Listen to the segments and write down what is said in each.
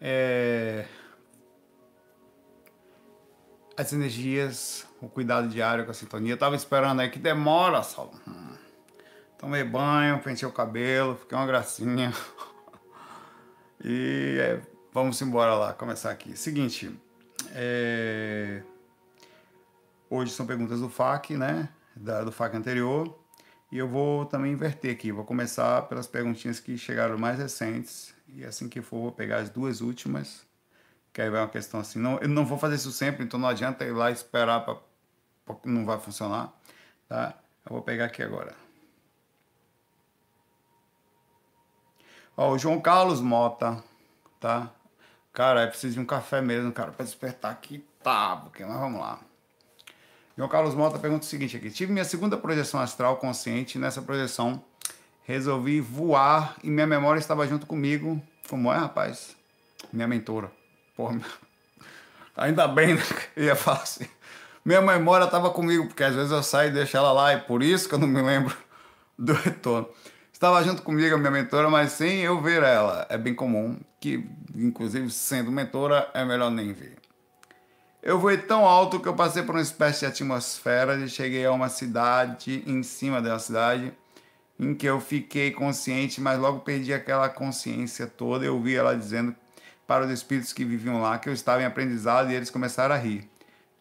É... As energias, o cuidado diário com a sintonia. Eu tava esperando aí que demora, Saulo. Hum. Tomei banho, pentei o cabelo, fiquei uma gracinha. e é, vamos embora lá, começar aqui. Seguinte, é... hoje são perguntas do FAQ, né? Da, do FAQ anterior. E eu vou também inverter aqui. Vou começar pelas perguntinhas que chegaram mais recentes. E assim que for, vou pegar as duas últimas. Que aí vai uma questão assim. Não, eu não vou fazer isso sempre, então não adianta ir lá esperar para não vai funcionar. Tá? Eu vou pegar aqui agora. Ó, o João Carlos Mota, tá? Cara, é preciso de um café mesmo, cara, para despertar aqui. Tá, porque, mas vamos lá. João Carlos Mota pergunta o seguinte aqui. Tive minha segunda projeção astral consciente. Nessa projeção, resolvi voar e minha memória estava junto comigo. Como é, rapaz? Minha mentora. Porra, ainda bem, né? Ia falar assim. Minha memória estava comigo, porque às vezes eu saio e deixo ela lá, e por isso que eu não me lembro do retorno. Estava junto comigo a minha mentora, mas sem eu ver ela. É bem comum que, inclusive, sendo mentora, é melhor nem ver. Eu voei tão alto que eu passei por uma espécie de atmosfera e cheguei a uma cidade, em cima da cidade, em que eu fiquei consciente, mas logo perdi aquela consciência toda. Eu vi ela dizendo para os espíritos que viviam lá que eu estava em aprendizado e eles começaram a rir.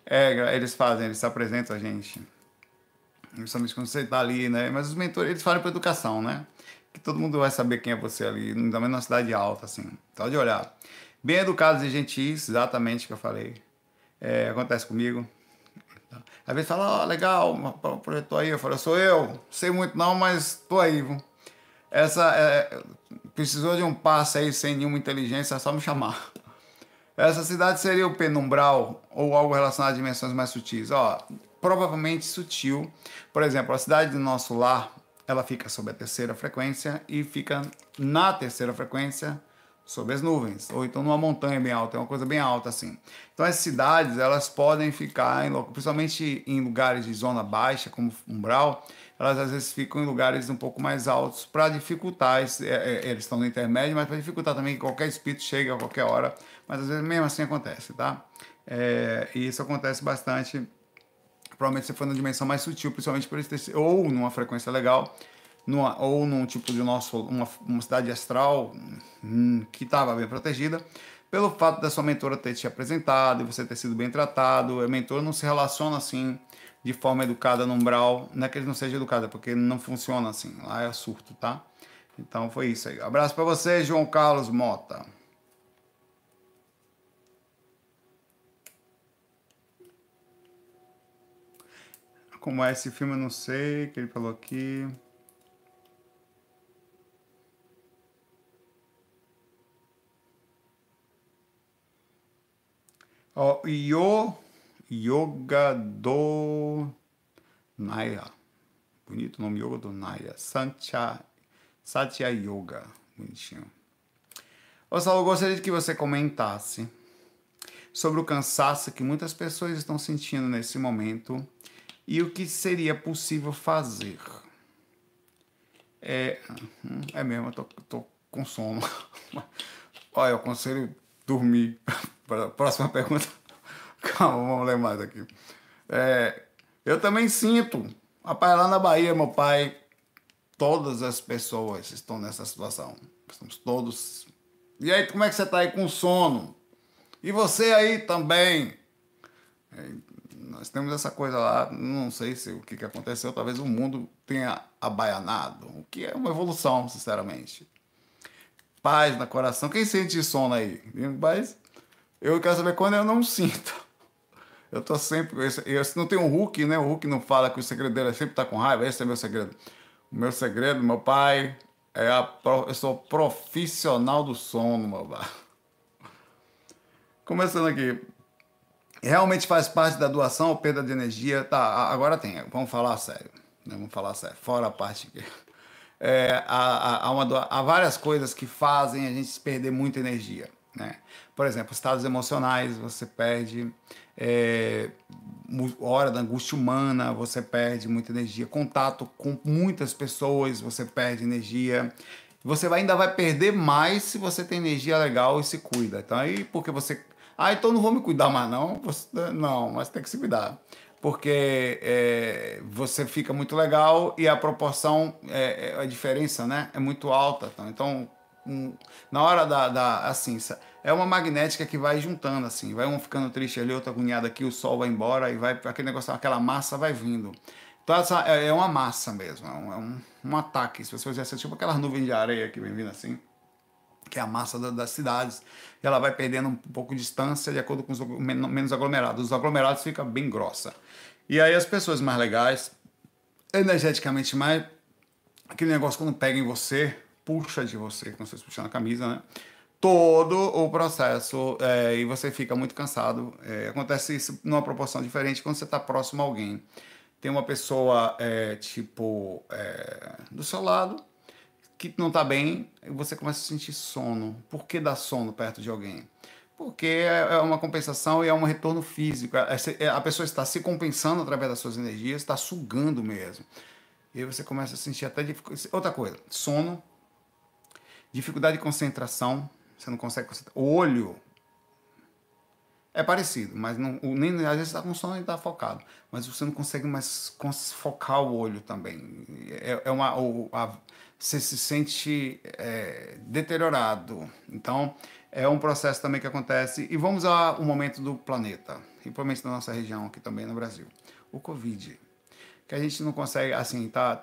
É, eles fazem, eles se apresentam a gente principalmente quando você está ali, né? Mas os mentores, eles falam para educação, né? Que todo mundo vai saber quem é você ali, ainda mais numa cidade alta, assim. Só de olhar. Bem educados e gentis, exatamente o que eu falei. É, acontece comigo. Às vezes fala, ó, oh, legal, projetou aí. Eu falo, sou eu. Sei muito não, mas tô aí? Essa, é, precisou de um passe aí sem nenhuma inteligência, é só me chamar. Essa cidade seria o penumbral ou algo relacionado a dimensões mais sutis. Ó, provavelmente sutil. Por exemplo, a cidade do nosso lar, ela fica sob a terceira frequência e fica na terceira frequência sob as nuvens, ou então numa montanha bem alta, é uma coisa bem alta assim. Então as cidades, elas podem ficar, em, principalmente em lugares de zona baixa, como umbral, elas às vezes ficam em lugares um pouco mais altos para dificultar, é, é, eles estão no intermédio, mas para dificultar também que qualquer espírito chegue a qualquer hora, mas às vezes mesmo assim acontece, tá? É, e isso acontece bastante provavelmente você foi na dimensão mais sutil, principalmente por esse ou numa frequência legal, numa, ou num tipo de nosso uma, uma cidade astral hum, que estava bem protegida, pelo fato da sua mentora ter te apresentado e você ter sido bem tratado. A mentora não se relaciona assim de forma educada no umbral, não é que ele não seja educado, é porque não funciona assim, lá é surto, tá? Então foi isso aí. Abraço para você, João Carlos Mota. Como é esse filme, eu não sei, que ele falou aqui. Ó, Yo, Yoga do Naya. Bonito nome, Yoga do Naya. Satya, Satya Yoga. Bonitinho. Ô, Saulo, gostaria que você comentasse sobre o cansaço que muitas pessoas estão sentindo nesse momento e o que seria possível fazer? É, hum, é mesmo, eu tô, tô com sono. Olha, eu aconselho dormir. Próxima pergunta. Calma, vamos ler mais aqui. É, eu também sinto. Rapaz, lá na Bahia, meu pai, todas as pessoas estão nessa situação. Estamos todos. E aí, como é que você está aí com sono? E você aí também? É, nós temos essa coisa lá, não sei se o que, que aconteceu, talvez o mundo tenha abaianado, o que é uma evolução, sinceramente. Paz no coração. Quem sente sono aí? Mas eu quero saber quando eu não sinto. Eu tô sempre. Eu, não tem um Hulk, né? O Hulk não fala que o segredo dele é sempre tá com raiva. Esse é meu segredo. O meu segredo, meu pai, é a, eu sou profissional do sono, meu pai. Começando aqui realmente faz parte da doação ou perda de energia? Tá, agora tem, vamos falar sério. Né? Vamos falar sério, fora a parte que. É, há, há, uma, há várias coisas que fazem a gente perder muita energia. Né? Por exemplo, estados emocionais, você perde. É, hora da angústia humana, você perde muita energia. Contato com muitas pessoas, você perde energia. Você vai, ainda vai perder mais se você tem energia legal e se cuida. Então aí, porque você. Ah, então não vou me cuidar mais, não. Você, não, mas tem que se cuidar. Porque é, você fica muito legal e a proporção, é, é, a diferença, né? É muito alta. Então, então um, na hora da, da. Assim, é uma magnética que vai juntando, assim. Vai um ficando triste ali, outro agoniado aqui, o sol vai embora e vai. Aquele negócio, aquela massa vai vindo. Então essa é, é uma massa mesmo, é um, é um, um ataque. Se você fizesse tipo aquelas nuvens de areia que vem vindo assim, que é a massa da, das cidades, ela vai perdendo um pouco de distância de acordo com os menos aglomerados. Os aglomerados fica bem grossa. E aí as pessoas mais legais, energeticamente mais, aquele negócio quando pega em você, puxa de você, como vocês puxando a camisa, né? Todo o processo é, e você fica muito cansado. É, acontece isso numa proporção diferente quando você está próximo a alguém tem uma pessoa, é, tipo, do seu lado, que não está bem, e você começa a sentir sono. Por que dá sono perto de alguém? Porque é, é uma compensação e é um retorno físico. É, é, a pessoa está se compensando através das suas energias, está sugando mesmo. E aí você começa a sentir até dificuldade. Outra coisa, sono, dificuldade de concentração, você não consegue concentrar. O olho é parecido, mas não, nem, às vezes está com sono e está focado. Mas você não consegue mais focar o olho também. É, é uma, a, você se sente é, deteriorado. Então, é um processo também que acontece. E vamos ao momento do planeta, principalmente na nossa região, aqui também no Brasil. O Covid. Que a gente não consegue, assim, tá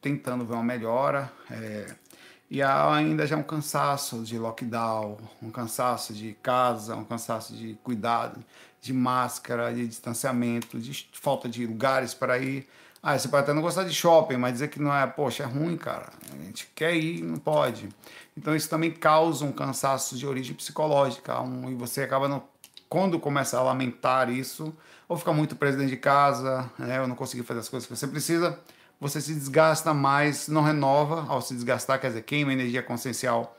tentando ver uma melhora. É, e ainda já um cansaço de lockdown, um cansaço de casa, um cansaço de cuidado, de máscara, de distanciamento, de falta de lugares para ir. Ah, você pode até não gostar de shopping, mas dizer que não é, poxa, é ruim, cara. A gente quer ir, não pode. Então isso também causa um cansaço de origem psicológica. Um, e você acaba, quando começa a lamentar isso, ou fica muito preso dentro de casa, né, ou não conseguir fazer as coisas que você precisa, você se desgasta mais, não renova. Ao se desgastar, quer dizer, queima energia consciencial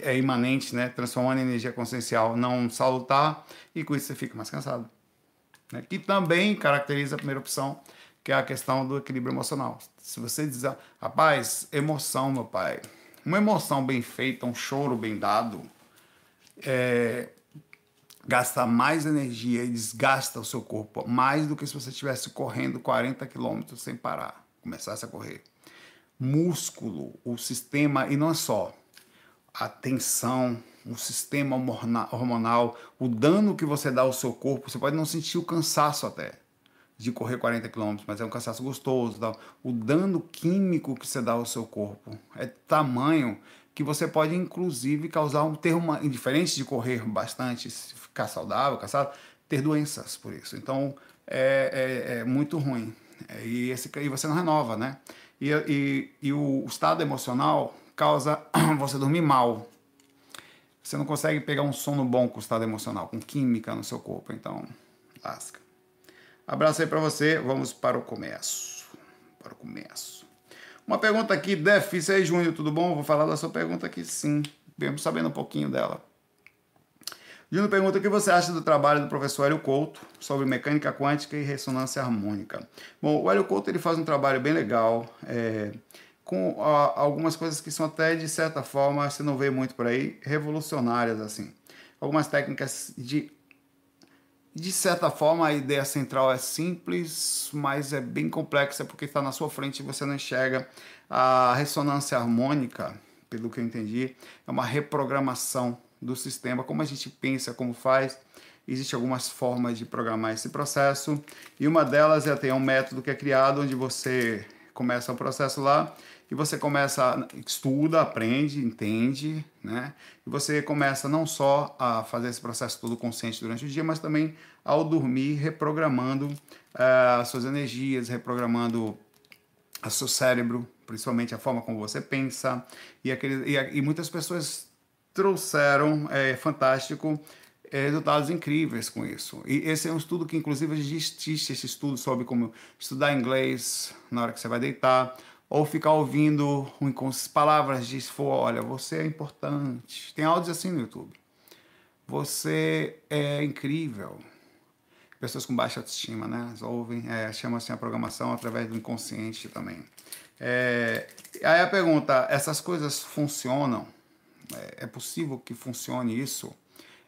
é imanente, né? transformando em energia consciencial não salutar, e com isso você fica mais cansado. Né? Que também caracteriza a primeira opção, que é a questão do equilíbrio emocional. Se você diz, rapaz, emoção, meu pai, uma emoção bem feita, um choro bem dado, é, gasta mais energia e desgasta o seu corpo mais do que se você estivesse correndo 40 quilômetros sem parar, começasse a correr. Músculo, o sistema, e não é só a tensão, o sistema hormonal, o dano que você dá ao seu corpo, você pode não sentir o cansaço até de correr 40 quilômetros, mas é um cansaço gostoso. O dano químico que você dá ao seu corpo é tamanho que você pode inclusive causar um ter uma indiferente de correr bastante, ficar saudável, cansado, ter doenças por isso. Então é, é, é muito ruim é, e esse e você não renova, né? E, e, e o estado emocional causa você dormir mal. Você não consegue pegar um sono bom com o estado emocional, com química no seu corpo, então lasca. Abraço aí para você, vamos para o começo. Para o começo. Uma pergunta aqui, Def, isso aí, Júnior, tudo bom? Vou falar da sua pergunta aqui, sim. Mesmo sabendo um pouquinho dela. Júnior pergunta o que você acha do trabalho do professor Hélio Couto sobre mecânica quântica e ressonância harmônica. Bom, o Hélio Couto ele faz um trabalho bem legal, é, com a, algumas coisas que são até, de certa forma, você não vê muito por aí, revolucionárias, assim. Algumas técnicas de de certa forma, a ideia central é simples, mas é bem complexa porque está na sua frente e você não enxerga. A ressonância harmônica, pelo que eu entendi, é uma reprogramação do sistema, como a gente pensa, como faz. Existem algumas formas de programar esse processo e uma delas é ter um método que é criado onde você começa o processo lá e você começa, estuda, aprende, entende, né? E você começa não só a fazer esse processo todo consciente durante o dia, mas também ao dormir, reprogramando uh, as suas energias, reprogramando o seu cérebro, principalmente a forma como você pensa. E, aquele, e, e muitas pessoas trouxeram, é fantástico, é, resultados incríveis com isso. E esse é um estudo que, inclusive, existe esse estudo sobre como estudar inglês na hora que você vai deitar, ou ficar ouvindo palavras de for, olha, você é importante. Tem áudios assim no YouTube. Você é incrível. pessoas com baixa autoestima, né? Ouvem, é, assim a programação através do inconsciente também. É, aí a pergunta, essas coisas funcionam? É, é possível que funcione isso?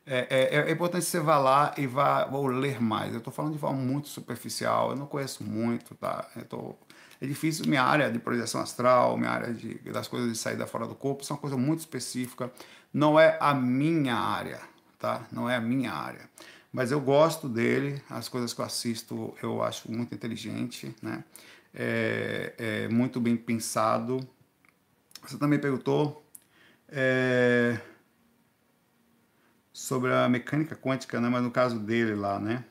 É, é, é, importante você vá lá e vá ou ler mais. Eu estou falando de forma muito superficial, eu não conheço muito, tá? Tô, é difícil, minha área de projeção astral, minha área de, das coisas de saída fora do corpo, isso é uma coisa muito específica. Não é a minha área, tá? Não é a minha área. Mas eu gosto dele, as coisas que eu assisto eu acho muito inteligente, né? É, é muito bem pensado. Você também perguntou é, sobre a mecânica quântica, né? Mas no caso dele lá, né?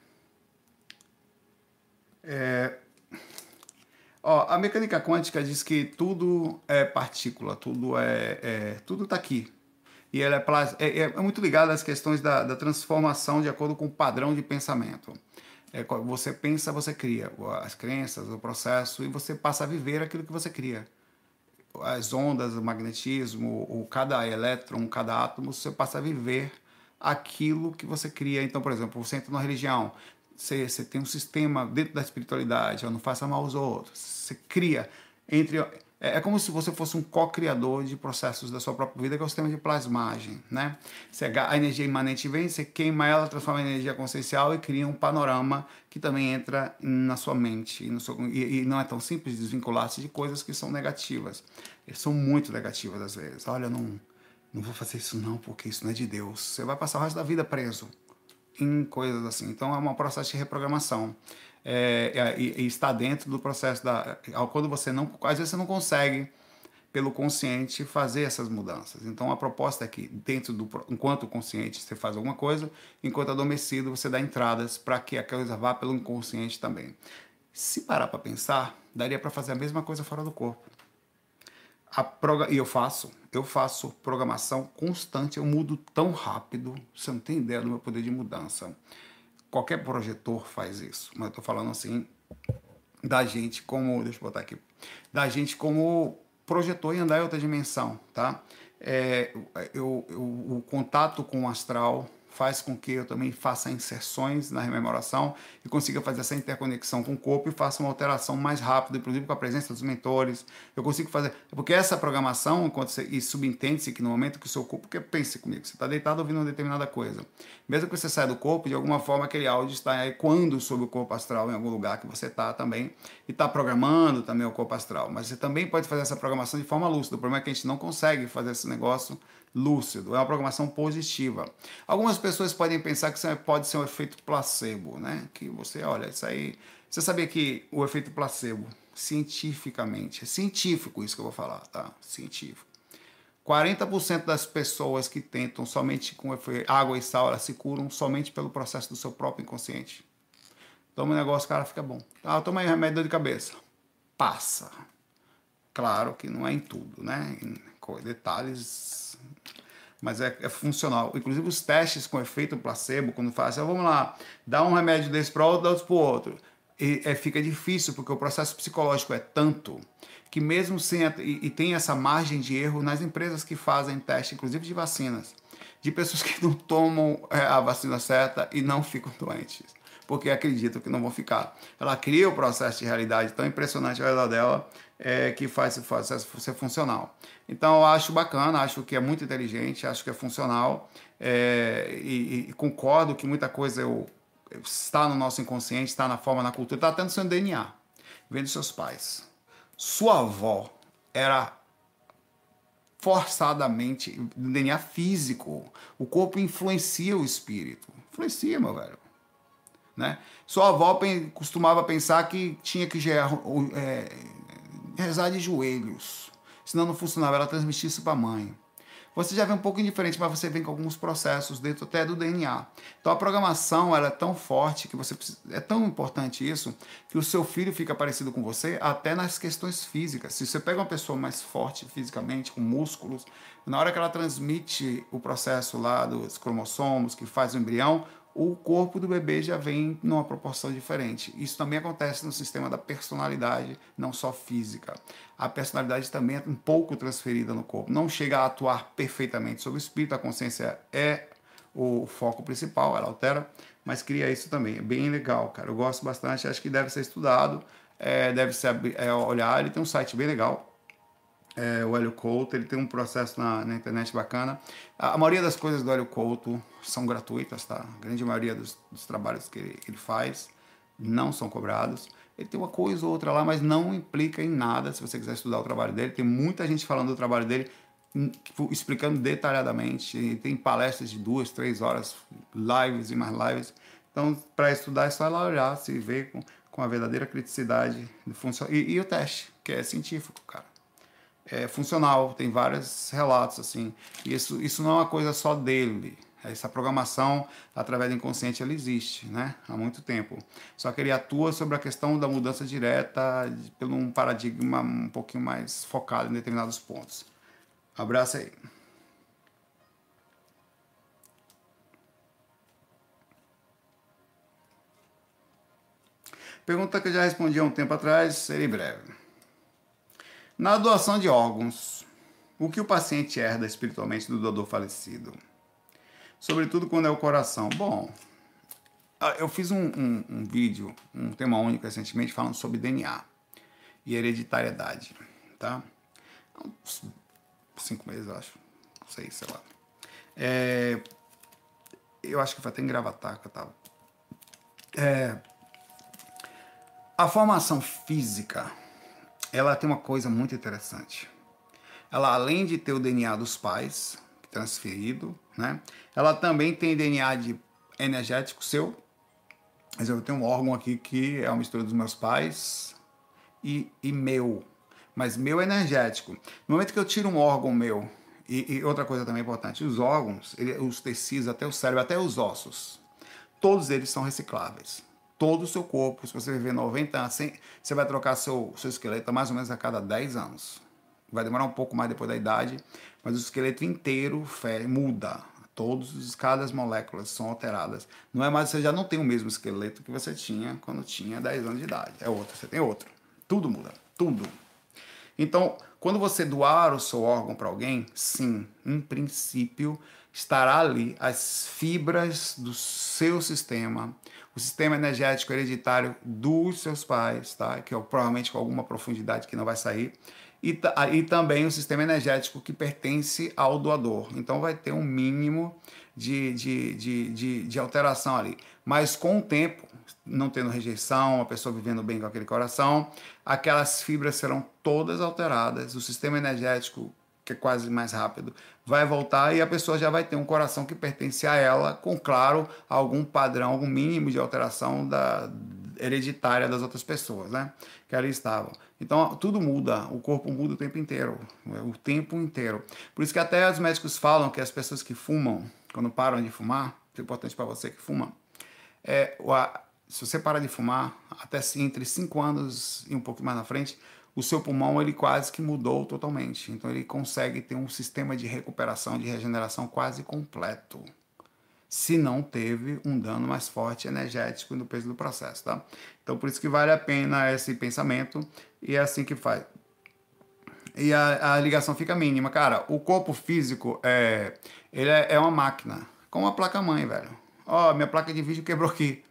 É, ó, a mecânica quântica diz que tudo é partícula, tudo é, é tudo está aqui, e ela é, é, é, muito ligada às questões da, da, transformação de acordo com o padrão de pensamento. É, você pensa, você cria as crenças, o processo, e você passa a viver aquilo que você cria. As ondas, o magnetismo, o, cada elétron, cada átomo, você passa a viver aquilo que você cria. Então, por exemplo, você entra numa religião, você, você tem um sistema dentro da espiritualidade, não faça mal aos outros. Você cria entre é, é como se você fosse um co-criador de processos da sua própria vida, que é o sistema de plasmagem. Né? Você, a energia imanente vem, você queima ela, transforma em energia consciencial e cria um panorama que também entra na sua mente. E, seu, e, e não é tão simples desvincular-se de coisas que são negativas. Eles são muito negativas às vezes. Olha, não, não vou fazer isso não, porque isso não é de Deus. Você vai passar o resto da vida preso em coisas assim. Então é um processo de reprogramação é, é, e, e está dentro do processo da. Quando você não. Às vezes você não consegue, pelo consciente, fazer essas mudanças. Então a proposta é que, dentro do. Enquanto consciente você faz alguma coisa, enquanto adormecido você dá entradas para que a coisa vá pelo inconsciente também. Se parar para pensar, daria para fazer a mesma coisa fora do corpo. A. E eu faço, eu faço programação constante, eu mudo tão rápido, você não tem ideia do meu poder de mudança. Qualquer projetor faz isso, mas eu tô falando assim da gente como, deixa eu botar aqui, da gente como projetor e andar em outra dimensão, tá? É, eu, eu, o contato com o astral faz com que eu também faça inserções na rememoração e consiga fazer essa interconexão com o corpo e faça uma alteração mais rápida, inclusive com a presença dos mentores. Eu consigo fazer. Porque essa programação, enquanto você, e subentende-se que no momento que o seu corpo. Porque pense comigo, você está deitado ouvindo uma determinada coisa. Mesmo que você saia do corpo, de alguma forma aquele áudio está ecoando sobre o corpo astral em algum lugar que você está também. E está programando também o corpo astral. Mas você também pode fazer essa programação de forma lúcida. O problema é que a gente não consegue fazer esse negócio lúcido, é uma programação positiva. Algumas pessoas podem pensar que isso pode ser um efeito placebo, né? Que você, olha, isso aí. Você sabia que o efeito placebo, cientificamente, é científico isso que eu vou falar, tá? Científico. 40% das pessoas que tentam somente com água e sal, elas se curam somente pelo processo do seu próprio inconsciente. Toma um negócio, cara, fica bom. Ah, toma aí remédio de cabeça. Passa. Claro que não é em tudo, né? Em detalhes mas é, é, funcional. Inclusive os testes com efeito placebo, quando faz, assim, vamos lá, dá um remédio desse para outro, dá outro para outro. E, é, fica difícil, porque o processo psicológico é tanto que mesmo sem, e, e tem essa margem de erro nas empresas que fazem teste, inclusive de vacinas, de pessoas que não tomam é, a vacina certa e não ficam doentes porque acreditam que não vão ficar. Ela cria o processo de realidade tão impressionante ao redor dela é, que faz esse processo ser funcional. Então eu acho bacana, acho que é muito inteligente, acho que é funcional é, e, e, concordo que muita coisa eu, está no nosso inconsciente, está na forma, na cultura, está até no seu DNA, vem dos seus pais. Sua avó era forçadamente DNA físico. O corpo influencia o espírito. Influencia, meu velho. Né? Sua avó costumava pensar que tinha que é, rezar de joelhos, senão não funcionava. Ela transmitia isso para a mãe. Você já vê um pouco indiferente, mas você vem com alguns processos dentro até do DNA. Então a programação ela é tão forte que você precisa, é tão importante isso que o seu filho fica parecido com você até nas questões físicas. Se você pega uma pessoa mais forte fisicamente, com músculos, na hora que ela transmite o processo lá dos cromossomos que faz o embrião, o corpo do bebê já vem numa proporção diferente. Isso também acontece no sistema da personalidade, não só física. A personalidade também é um pouco transferida no corpo. Não chega a atuar perfeitamente sobre o espírito, a consciência é o foco principal, ela altera, mas cria isso também. É bem legal, cara. Eu gosto bastante, acho que deve ser estudado, é, deve ser é, olhar. Ele tem um site bem legal, é, o Hélio Couto, ele tem um processo na, na, internet bacana. A, a maioria das coisas do Hélio Couto são gratuitas, tá? A grande maioria dos, dos trabalhos que ele, ele, faz não são cobrados. Ele tem uma coisa ou outra lá, mas não implica em nada se você quiser estudar o trabalho dele. Tem muita gente falando do trabalho dele, tipo, explicando detalhadamente. Ele tem palestras de duas, três horas, lives e mais lives. Então, para estudar, é só lá olhar, se ver com, com a verdadeira criticidade do funcionamento. E, e o teste, que é científico, cara é, funcional, tem vários relatos assim. Isso, isso não é uma coisa só dele. Essa programação através do inconsciente ela existe, né? Há muito tempo. Só que ele atua sobre a questão da mudança direta pelo um paradigma um pouquinho mais focado em determinados pontos. Abraço aí. Pergunta que eu já respondi há um tempo atrás, serei breve. Na doação de órgãos, o que o paciente herda espiritualmente do doador falecido? Sobretudo quando é o coração. Bom, ah, eu fiz um, um, um vídeo, um tema único recentemente, falando sobre DNA e hereditariedade, tá? Cinco meses, eu acho. Não sei, sei lá. É, eu acho que foi até em Gravatar que eu tava. É, a formação física ela tem uma coisa muito interessante. Ela, além de ter o DNA dos pais, transferido, né? Ela também tem DNA de energético seu. Mas eu tenho um órgão aqui que é uma mistura dos meus pais e, e meu. Mas meu é energético. No momento que eu tiro um órgão meu, e, e outra coisa também importante, os órgãos, ele, os tecidos, até o cérebro, até os ossos, todos eles são recicláveis todo o seu corpo. Se você viver 90 anos, você vai trocar seu, seu esqueleto mais ou menos a cada 10 anos. Vai demorar um pouco mais depois da idade, mas o esqueleto inteiro muda. Todos, cada as moléculas são alteradas. Não é mais, você já não tem o mesmo esqueleto que você tinha quando tinha 10 anos de idade. É outro, você tem outro. Tudo muda, tudo. Então, quando você doar o seu órgão para alguém, sim, em princípio, estará ali as fibras do seu sistema, o sistema energético hereditário dos seus pais, tá? que é provavelmente com alguma profundidade que não vai sair, e, e também o sistema energético que pertence ao doador. Então vai ter um mínimo de, de, de, de, de alteração ali. Mas com o tempo, não tendo rejeição, a pessoa vivendo bem com aquele coração, aquelas fibras serão todas alteradas, o sistema energético que é quase mais rápido, vai voltar e a pessoa já vai ter um coração que pertence a ela, com claro algum padrão, algum mínimo de alteração da hereditária das outras pessoas, né? Que ali estavam. Então tudo muda, o corpo muda o tempo inteiro, o tempo inteiro. Por isso que até os médicos falam que as pessoas que fumam, quando param de fumar, é importante para você que fuma, é, se você para de fumar, até entre 5 anos e um pouco mais na frente, o seu pulmão ele quase que mudou totalmente. Então ele consegue ter um sistema de recuperação, de regeneração quase completo. Se não teve um dano mais forte energético no peso do processo, tá? Então por isso que vale a pena esse pensamento e é assim que faz. E a, a ligação fica mínima, cara. O corpo físico é, ele é, é uma máquina, como a placa mãe, velho. Ó, oh, minha placa de vídeo quebrou aqui.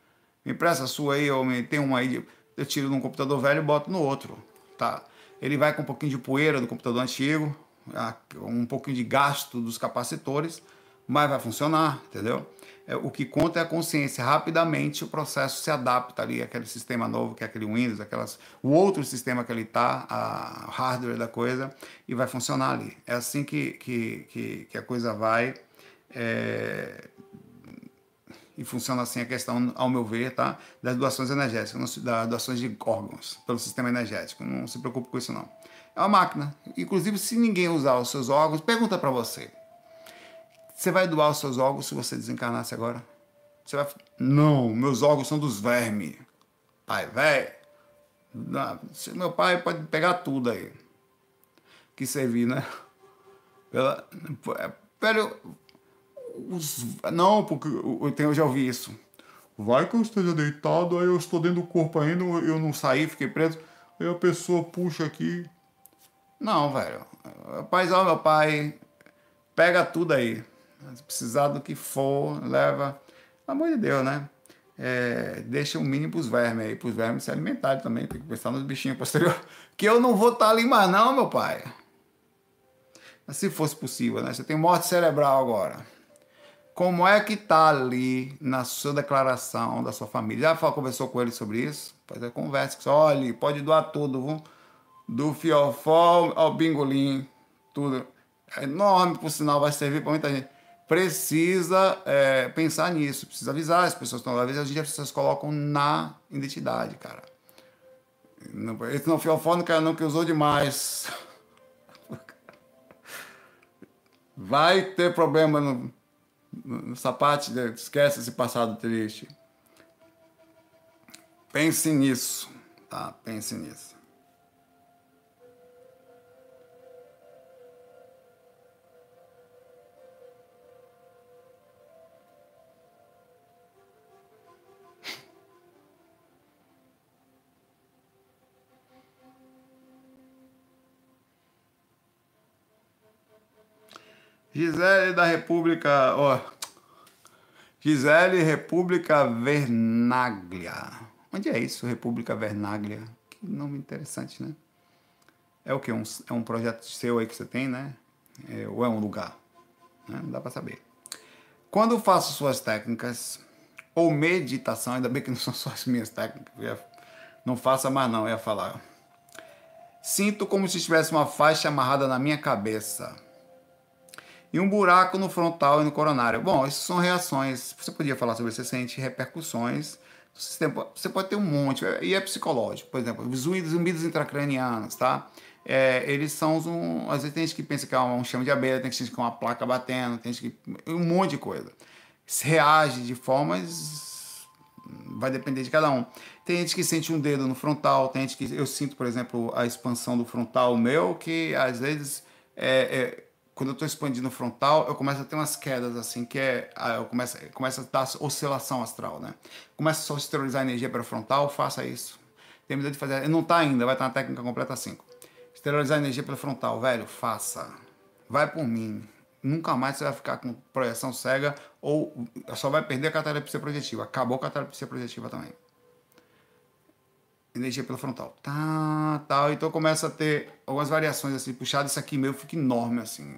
Me empresta a sua aí, ou me tem uma aí. Eu tiro de um computador velho e boto no outro tá? Ele vai com um pouquinho de poeira do computador antigo, um pouquinho de gasto dos capacitores, mas vai funcionar, entendeu? É, o que conta é a consciência. Rapidamente o processo se adapta ali àquele sistema novo, que é aquele Windows, aquelas, o outro sistema que ele está, a hardware da coisa, e vai funcionar ali. É assim que, que, que, que a coisa vai. É, e funciona assim a questão, ao meu ver, tá? das doações energéticas, das doações de órgãos pelo sistema energético. Não se preocupe com isso não. É uma máquina. Inclusive, se ninguém usar os seus órgãos, pergunta para você. Você vai doar os seus órgãos se você desencarnasse agora? Você vai... Não, meus órgãos são dos vermes. Pai, velho. Meu pai pode pegar tudo aí. Que servir, né? Pela... Velho, os, não, porque eu, já ouvi isso. Vai que eu esteja deitado, aí eu estou dentro do corpo ainda, eu não saí, fiquei preso. Aí a pessoa puxa aqui. Não, velho. Paizão, meu pai, pega tudo aí. Se precisar do que for, leva. Pelo amor de Deus, né? É, deixa o mínimo pros vermes aí, pros vermes se alimentarem também. Tem que pensar nos bichinhos posteriores. Que eu não vou estar tá ali mais, não, meu pai. Mas se fosse possível, né? Você tem morte cerebral agora. Como é que tá ali na sua declaração da sua família? Já conversou com ele sobre isso? Pois é, conversa. Olha, pode doar tudo, viu? do fiofó ao bingolim, tudo. É enorme, por sinal, vai servir para muita gente. Precisa é, pensar nisso, precisa avisar as pessoas. Então, às vezes as pessoas colocam na identidade, cara. Esse não fiofó não quer não que usou demais. Vai ter problema no, no sapato, esquece esse passado triste. Pense nisso, tá? Pense nisso. Gisele da República. Ó. Gisele República Vernaglia. Onde é isso, República Vernaglia? Que nome interessante, né? É o que? Um, é um projeto seu aí que você tem, né? É, ou é um lugar? Né? Não dá para saber. Quando faço suas técnicas ou meditação, ainda bem que não são só as minhas técnicas, não faça mais não, eu ia falar. Sinto como se tivesse uma faixa amarrada na minha cabeça e um buraco no frontal e no coronário. Bom, isso são reações. Você podia falar sobre isso, você sente repercussões. Você pode ter um monte, e é psicológico. Por exemplo, os zumbidos intracranianos, tá? É, eles são um, às vezes tem gente que pensa que é um chama de abelha, tem gente que é uma placa batendo, tem gente que um monte de coisa. Se reage de formas vai depender de cada um. Tem gente que sente um dedo no frontal, tem gente que eu sinto, por exemplo, a expansão do frontal meu que às vezes é, é quando eu estou expandindo frontal, eu começo a ter umas quedas assim, que é. Ah, eu começo, começo a dar oscilação astral, né? Começa só a energia para o frontal, faça isso. Tem medo de fazer. Não está ainda, vai estar na técnica completa 5. Esterilizar a energia pelo frontal, velho, faça. Vai por mim. Nunca mais você vai ficar com projeção cega ou só vai perder a catalepsia projetiva. Acabou a catalepsia projetiva também energia pela frontal. Tá, tal. Então começa a ter algumas variações assim, puxado isso aqui meu fica enorme assim.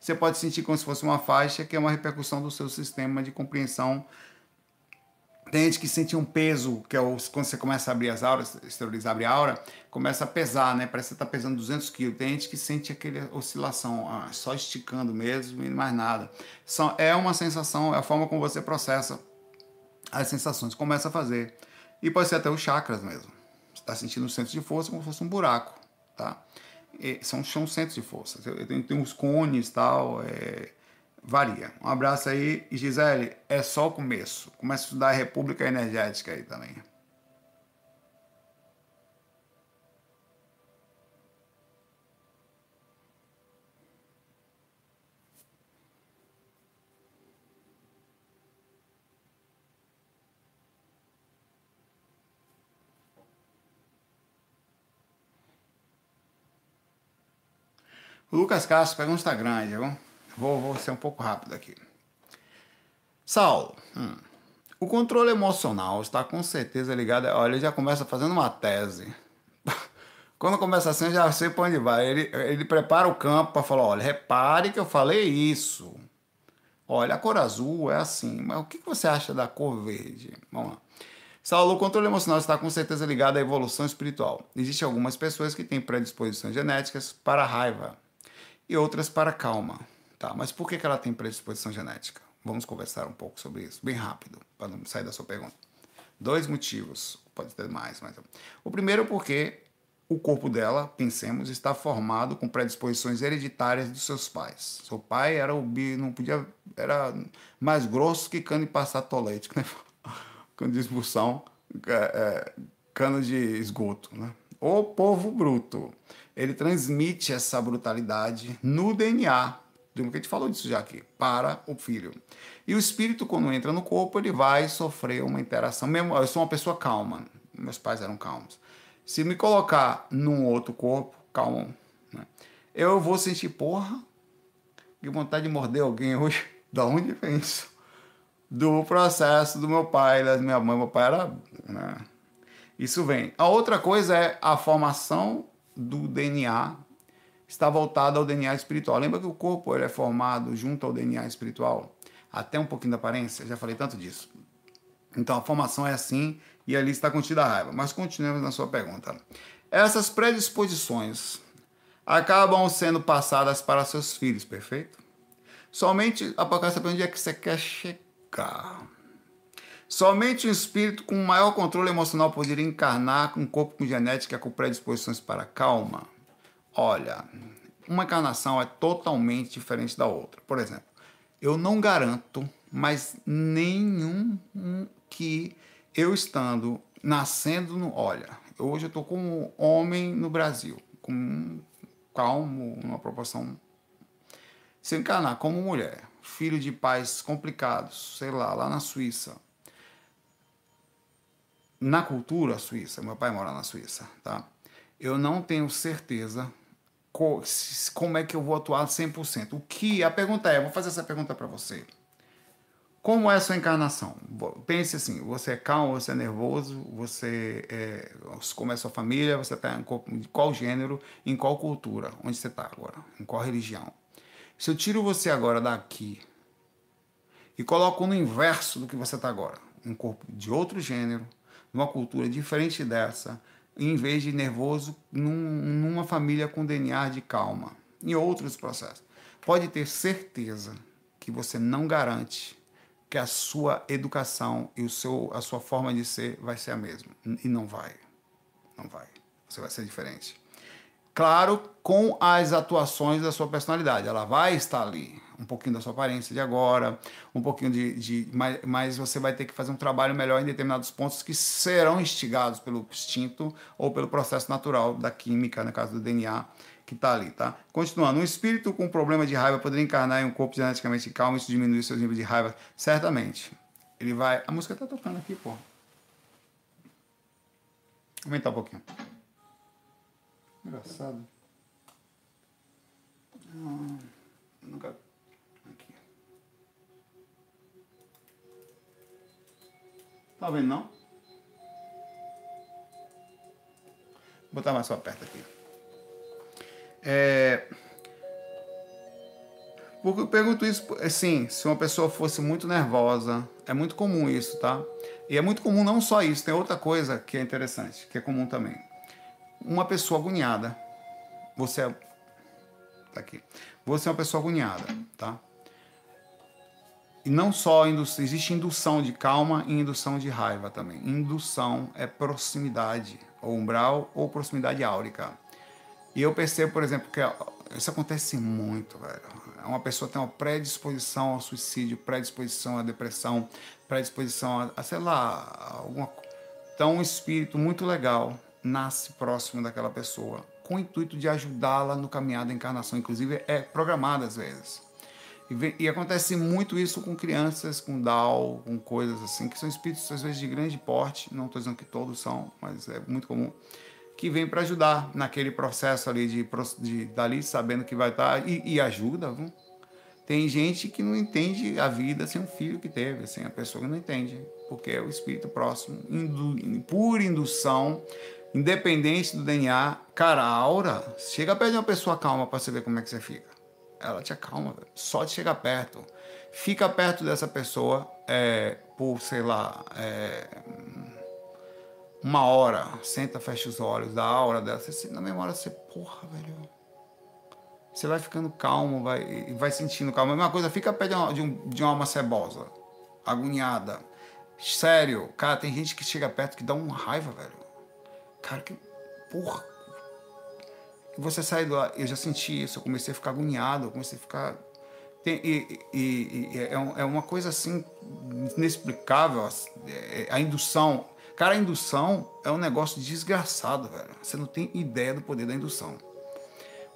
Você pode sentir como se fosse uma faixa que é uma repercussão do seu sistema de compreensão. Tem gente que sente um peso, que é quando você começa a abrir as auras, esterilizar, a aura, começa a pesar, né? Parece que você está pesando 200 quilos. Tem gente que sente aquela oscilação, ah, só esticando mesmo e mais nada. É uma sensação, é a forma como você processa as sensações. Começa a fazer. E pode ser até os chakras mesmo. Você está sentindo o centro de força como se fosse um buraco, tá? E são, são centros de força. Tem, tem uns cones e tal, é, varia. Um abraço aí. E Gisele, é só o começo. Começa a estudar a República Energética aí também. Lucas Castro, pergunta grande, viu? Vou, vou ser um pouco rápido aqui. Saulo, hum, o controle emocional está com certeza ligado. Olha, ele já começa fazendo uma tese. Quando começa assim, eu já sei para onde vai. Ele, ele prepara o campo para falar: olha, repare que eu falei isso. Olha, a cor azul é assim, mas o que você acha da cor verde? Vamos lá. Saulo, o controle emocional está com certeza ligado à evolução espiritual. Existem algumas pessoas que têm predisposições genéticas para a raiva, e outras para calma. Tá, mas por que, que ela tem predisposição genética? Vamos conversar um pouco sobre isso, bem rápido, para não sair da sua pergunta. Dois motivos, pode ter mais, mas. O primeiro, porque o corpo dela, pensemos, está formado com predisposições hereditárias dos seus pais. Seu pai era o bi, não podia, era mais grosso que cano de passar tolete, né? cano de expulsão, é, é, cano de esgoto, né? O povo bruto ele transmite essa brutalidade no DNA, que a gente falou disso já aqui, para o filho. E o espírito, quando entra no corpo, ele vai sofrer uma interação. Eu sou uma pessoa calma, meus pais eram calmos. Se me colocar num outro corpo, calmo, né, eu vou sentir, porra, Que vontade de morder alguém hoje. Da onde vem isso? Do processo do meu pai, da minha mãe. Meu pai era. Né? Isso vem. A outra coisa é a formação do DNA está voltada ao DNA espiritual. Lembra que o corpo ele é formado junto ao DNA espiritual? Até um pouquinho da aparência, já falei tanto disso. Então a formação é assim e ali está contida a raiva. Mas continuemos na sua pergunta. Essas predisposições acabam sendo passadas para seus filhos, perfeito? Somente, Apocalipse, onde é que você quer chegar? Somente um espírito com maior controle emocional poderia encarnar um corpo com genética com predisposições para calma? Olha, uma encarnação é totalmente diferente da outra. Por exemplo, eu não garanto, mas nenhum que eu estando nascendo no. Olha, hoje eu estou como homem no Brasil, com um calmo, uma proporção. Se encarnar como mulher, filho de pais complicados, sei lá, lá na Suíça, na cultura suíça, meu pai mora na Suíça, tá? Eu não tenho certeza como é que eu vou atuar 100%. O que? A pergunta é, vou fazer essa pergunta para você. Como é a sua encarnação? Pense assim, você é calmo, você é nervoso, você é, como é a sua família, você está em qual gênero, em qual cultura, onde você está agora, em qual religião. Se eu tiro você agora daqui e coloco no inverso do que você está agora, um corpo de outro gênero, numa cultura diferente dessa, em vez de nervoso, num, numa família com DNA de calma, em outros processos. Pode ter certeza que você não garante que a sua educação e o seu, a sua forma de ser vai ser a mesma. E não vai. Não vai. Você vai ser diferente. Claro, com as atuações da sua personalidade. Ela vai estar ali um pouquinho da sua aparência de agora, um pouquinho de. de mas, mas você vai ter que fazer um trabalho melhor em determinados pontos que serão instigados pelo instinto ou pelo processo natural da química, no caso do DNA, que está ali, tá? Continuando, um espírito com problema de raiva poderia encarnar em um corpo geneticamente calmo e isso diminuir seus níveis de raiva? Certamente. Ele vai. A música está tocando aqui, pô. Aumentar um pouquinho. Engraçado. Ah, nunca. Tá vendo não? Vou botar mais só perto aqui. É... Porque eu pergunto isso, assim, se uma pessoa fosse muito nervosa, é muito comum isso, tá? E é muito comum não só isso, tem outra coisa que é interessante, que é comum também. Uma pessoa agoniada, você é... Tá aqui. Você é uma pessoa agoniada, tá? E não só indução, existe indução de calma e indução de raiva também. Indução é proximidade, ou umbral, ou proximidade áurica. E eu percebo, por exemplo, que isso acontece muito, velho. Uma pessoa tem uma predisposição ao suicídio, predisposição à depressão, predisposição a, a sei lá, alguma Então, um espírito muito legal nasce próximo daquela pessoa, com o intuito de ajudá-la no caminhar da encarnação. Inclusive, é programado às vezes. E, e, acontece muito isso com crianças, com Down, com coisas assim, que são espíritos às vezes de grande porte, não estou dizendo que todos são, mas é muito comum, que vem para ajudar naquele processo ali de, de dali sabendo que vai estar tá, e, e, ajuda. Viu? Tem gente que não entende a vida sem um filho que teve, assim, a pessoa que não entende, porque é o espírito próximo, indu, por indução, independente do DNA. Cara, a aura, chega perto de uma pessoa calma para você ver como é que você fica ela te acalma, só de chegar perto. Fica perto dessa pessoa é, por, sei lá, é, uma hora, senta, fecha os olhos, dá a aura dela. Você, na memória você, porra, velho. Você vai ficando calmo, vai, vai sentindo calmo. A mesma coisa, fica perto de uma, de, um, de uma alma cebosa, agoniada. Sério, cara, tem gente que chega perto que dá uma raiva, velho. Cara, que porra você sai do eu já senti isso, eu comecei a ficar agoniado, eu comecei a ficar tem, e, e, e é, é, uma coisa assim inexplicável é, a indução. Cara a indução é um negócio desgraçado velho. Você não tem ideia do poder da indução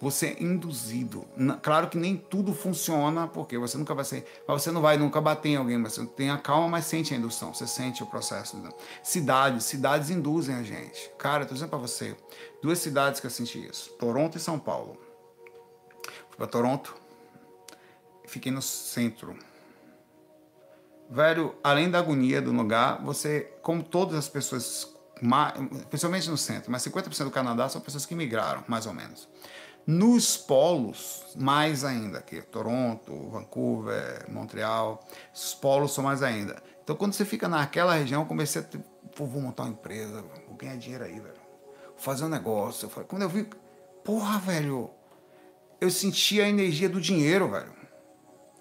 você é induzido. Claro que nem tudo funciona, porque você nunca vai ser. Você não vai nunca bater em alguém, você tem a calma, mas sente a indução, você sente o processo. Cidades, cidades induzem a gente. Cara, eu tô dizendo para você, duas cidades que eu senti isso: Toronto e São Paulo. Fui para Toronto fiquei no centro. Velho, além da agonia do lugar, você, como todas as pessoas, principalmente no centro, mas 50% do Canadá são pessoas que migraram, mais ou menos. Nos polos, mais ainda, aqui, Toronto, Vancouver, Montreal, os polos são mais ainda. Então, quando você fica naquela região, eu comecei a Pô, vou montar uma empresa, vou ganhar dinheiro aí, velho. Vou fazer um negócio. Quando eu vi, porra, velho, eu senti a energia do dinheiro, velho.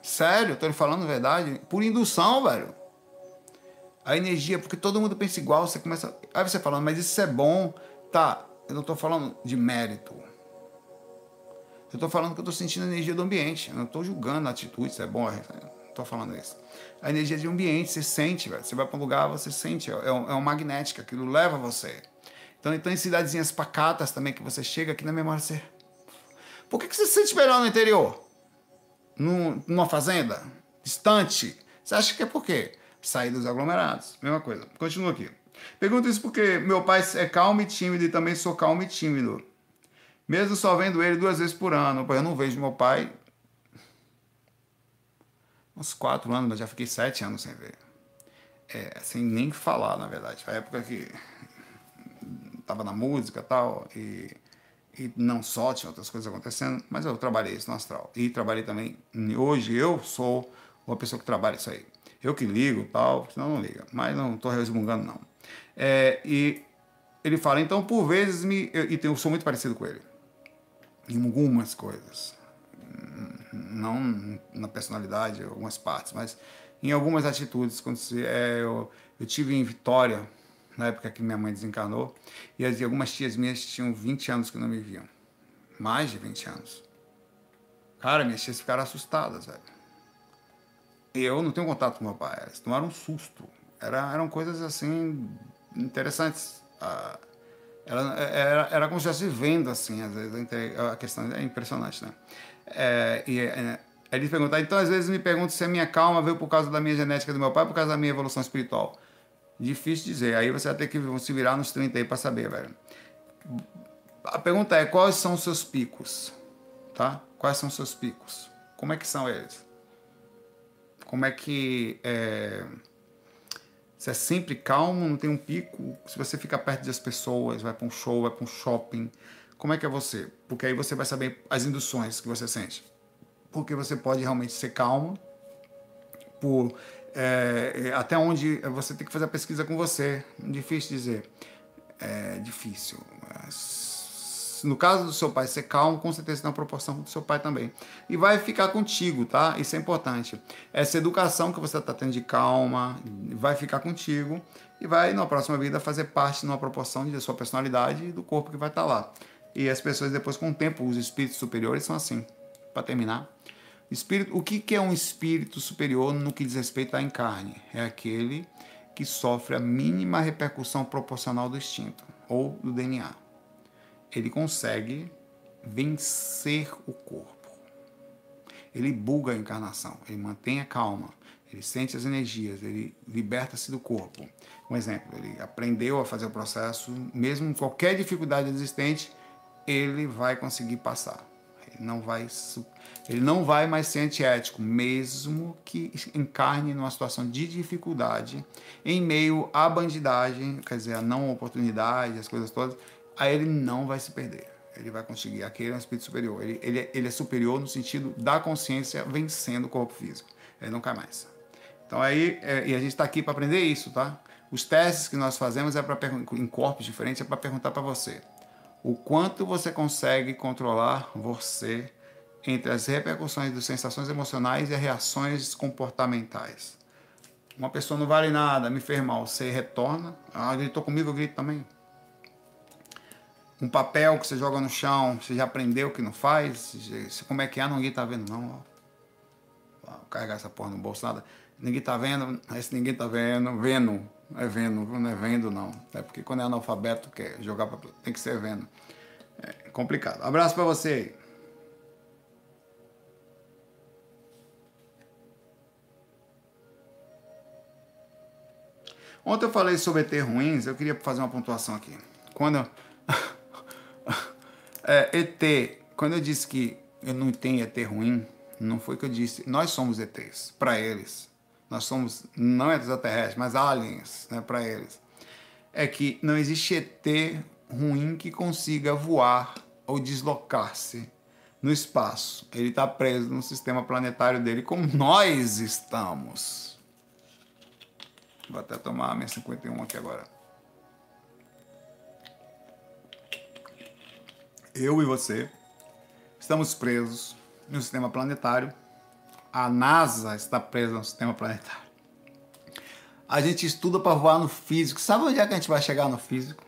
Sério, eu tô lhe falando a verdade. Por indução, velho. A energia, porque todo mundo pensa igual, você começa. Aí você falando, mas isso é bom. Tá, eu não tô falando de mérito. Eu tô falando que eu tô sentindo a energia do ambiente. Eu não tô julgando a atitude, se é bom. Não tô falando isso. A energia de ambiente, você sente, velho. Você vai para um lugar, você sente. É, é uma magnética, aquilo leva você. Então, então em cidadezinhas pacatas também, que você chega aqui na memória, você. Por que, que você se sente melhor no interior? Num, numa fazenda? Distante? Você acha que é por quê? Sair dos aglomerados. Mesma coisa. Continua aqui. Pergunto isso porque meu pai é calmo e tímido e também sou calmo e tímido. Mesmo só vendo ele duas vezes por ano. Eu não vejo meu pai uns quatro anos, mas já fiquei sete anos sem ver. É, sem nem falar, na verdade. Foi a época que tava na música tal, e e não só, tinha outras coisas acontecendo, mas eu trabalhei isso no astral. E trabalhei também, hoje eu sou uma pessoa que trabalha isso aí. Eu que ligo tal, senão não liga, mas não estou resmungando não. É, e ele fala, então por vezes me. Eu, e eu sou muito parecido com ele. Em algumas coisas. Não na personalidade, algumas partes, mas em algumas atitudes. Quando se, é, eu, eu tive em Vitória, na época que minha mãe desencarnou, e algumas tias minhas tinham 20 anos que não me viam. Mais de 20 anos. Cara, minhas tias ficaram assustadas, velho. Eu não tenho contato com meu pai, elas tomaram um susto. Era, eram coisas assim interessantes. Ah, era, era, era como se estivesse vendo, assim, às vezes, a questão é impressionante, né? É, e é, ele perguntar, então às vezes me pergunto se a minha calma veio por causa da minha genética do meu pai por causa da minha evolução espiritual. Difícil dizer. Aí você vai ter que se virar nos 30 aí para saber, velho. A pergunta é: quais são os seus picos? Tá? Quais são os seus picos? Como é que são eles? Como é que. É... Você é sempre calmo, não tem um pico? Se você fica perto das pessoas, vai para um show, vai para um shopping, como é que é você? Porque aí você vai saber as induções que você sente. Porque você pode realmente ser calmo por é, é, até onde você tem que fazer a pesquisa com você. Difícil dizer. É difícil. Mas, no caso do seu pai ser calmo, com certeza na proporção do seu pai também. E vai ficar contigo, tá? Isso é importante. Essa educação que você está tendo de calma vai ficar contigo e vai, na próxima vida, fazer parte numa proporção de sua personalidade e do corpo que vai estar tá lá. E as pessoas, depois, com o tempo, os espíritos superiores são assim. Para terminar, Espírito, o que, que é um espírito superior no que diz respeito à encarne? É aquele que sofre a mínima repercussão proporcional do instinto ou do DNA. Ele consegue vencer o corpo. Ele buga a encarnação, ele mantém a calma, ele sente as energias, ele liberta-se do corpo. Um exemplo, ele aprendeu a fazer o processo, mesmo com qualquer dificuldade existente, ele vai conseguir passar. Ele não vai ele não vai mais ser antiético, mesmo que encarne numa situação de dificuldade, em meio à bandidagem, quer dizer, a não oportunidade, as coisas todas, aí ele não vai se perder. Ele vai conseguir. Aquele é um espírito superior. Ele, ele, ele é superior no sentido da consciência vencendo o corpo físico. Ele não cai mais. Então aí, é, e a gente está aqui para aprender isso, tá? Os testes que nós fazemos é para em corpos diferentes é para perguntar para você o quanto você consegue controlar você entre as repercussões das sensações emocionais e as reações comportamentais. Uma pessoa não vale nada, me fez mal, você retorna. Ah, gritou comigo, eu grito também. Um papel que você joga no chão, você já aprendeu que não faz. Como é que é? Ninguém tá vendo, não. Vou carregar essa porra no bolso, nada. Ninguém tá vendo, esse ninguém tá vendo, vendo. É vendo, não é vendo, não. É porque quando é analfabeto, quer jogar pra... tem que ser vendo. É complicado. Abraço para você. Ontem eu falei sobre ET ruins, eu queria fazer uma pontuação aqui. Quando. É, ET, quando eu disse que eu não tenho ET ruim, Não foi que eu disse. Nós somos ETs, para eles. Nós somos, não extraterrestres, mas aliens, né, para eles. É que não existe ET ruim que consiga voar ou deslocar-se no espaço. Ele está preso no sistema planetário dele, como nós estamos. Vou até tomar a minha 51 aqui agora. Eu e você estamos presos no sistema planetário. A NASA está presa no sistema planetário. A gente estuda para voar no físico. Sabe onde é que a gente vai chegar no físico?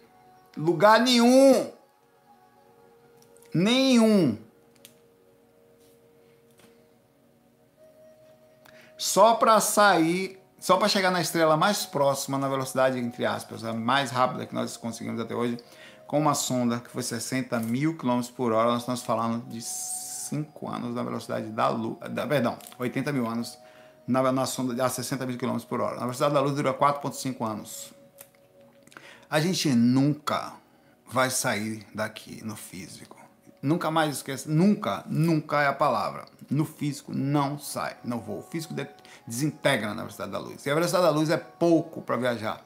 Lugar nenhum. Nenhum. Só para sair, só para chegar na estrela mais próxima, na velocidade, entre aspas, a mais rápida que nós conseguimos até hoje, com uma sonda que foi 60 mil quilômetros por hora, nós estamos falando de 5 anos na velocidade da luz, da, perdão, 80 mil anos na, na sonda a 60 mil quilômetros por hora. Na velocidade da luz dura 4,5 anos. A gente nunca vai sair daqui no físico. Nunca mais esqueça, nunca, nunca é a palavra. No físico não sai, não voa. O físico desintegra na velocidade da luz. E a velocidade da luz é pouco para viajar.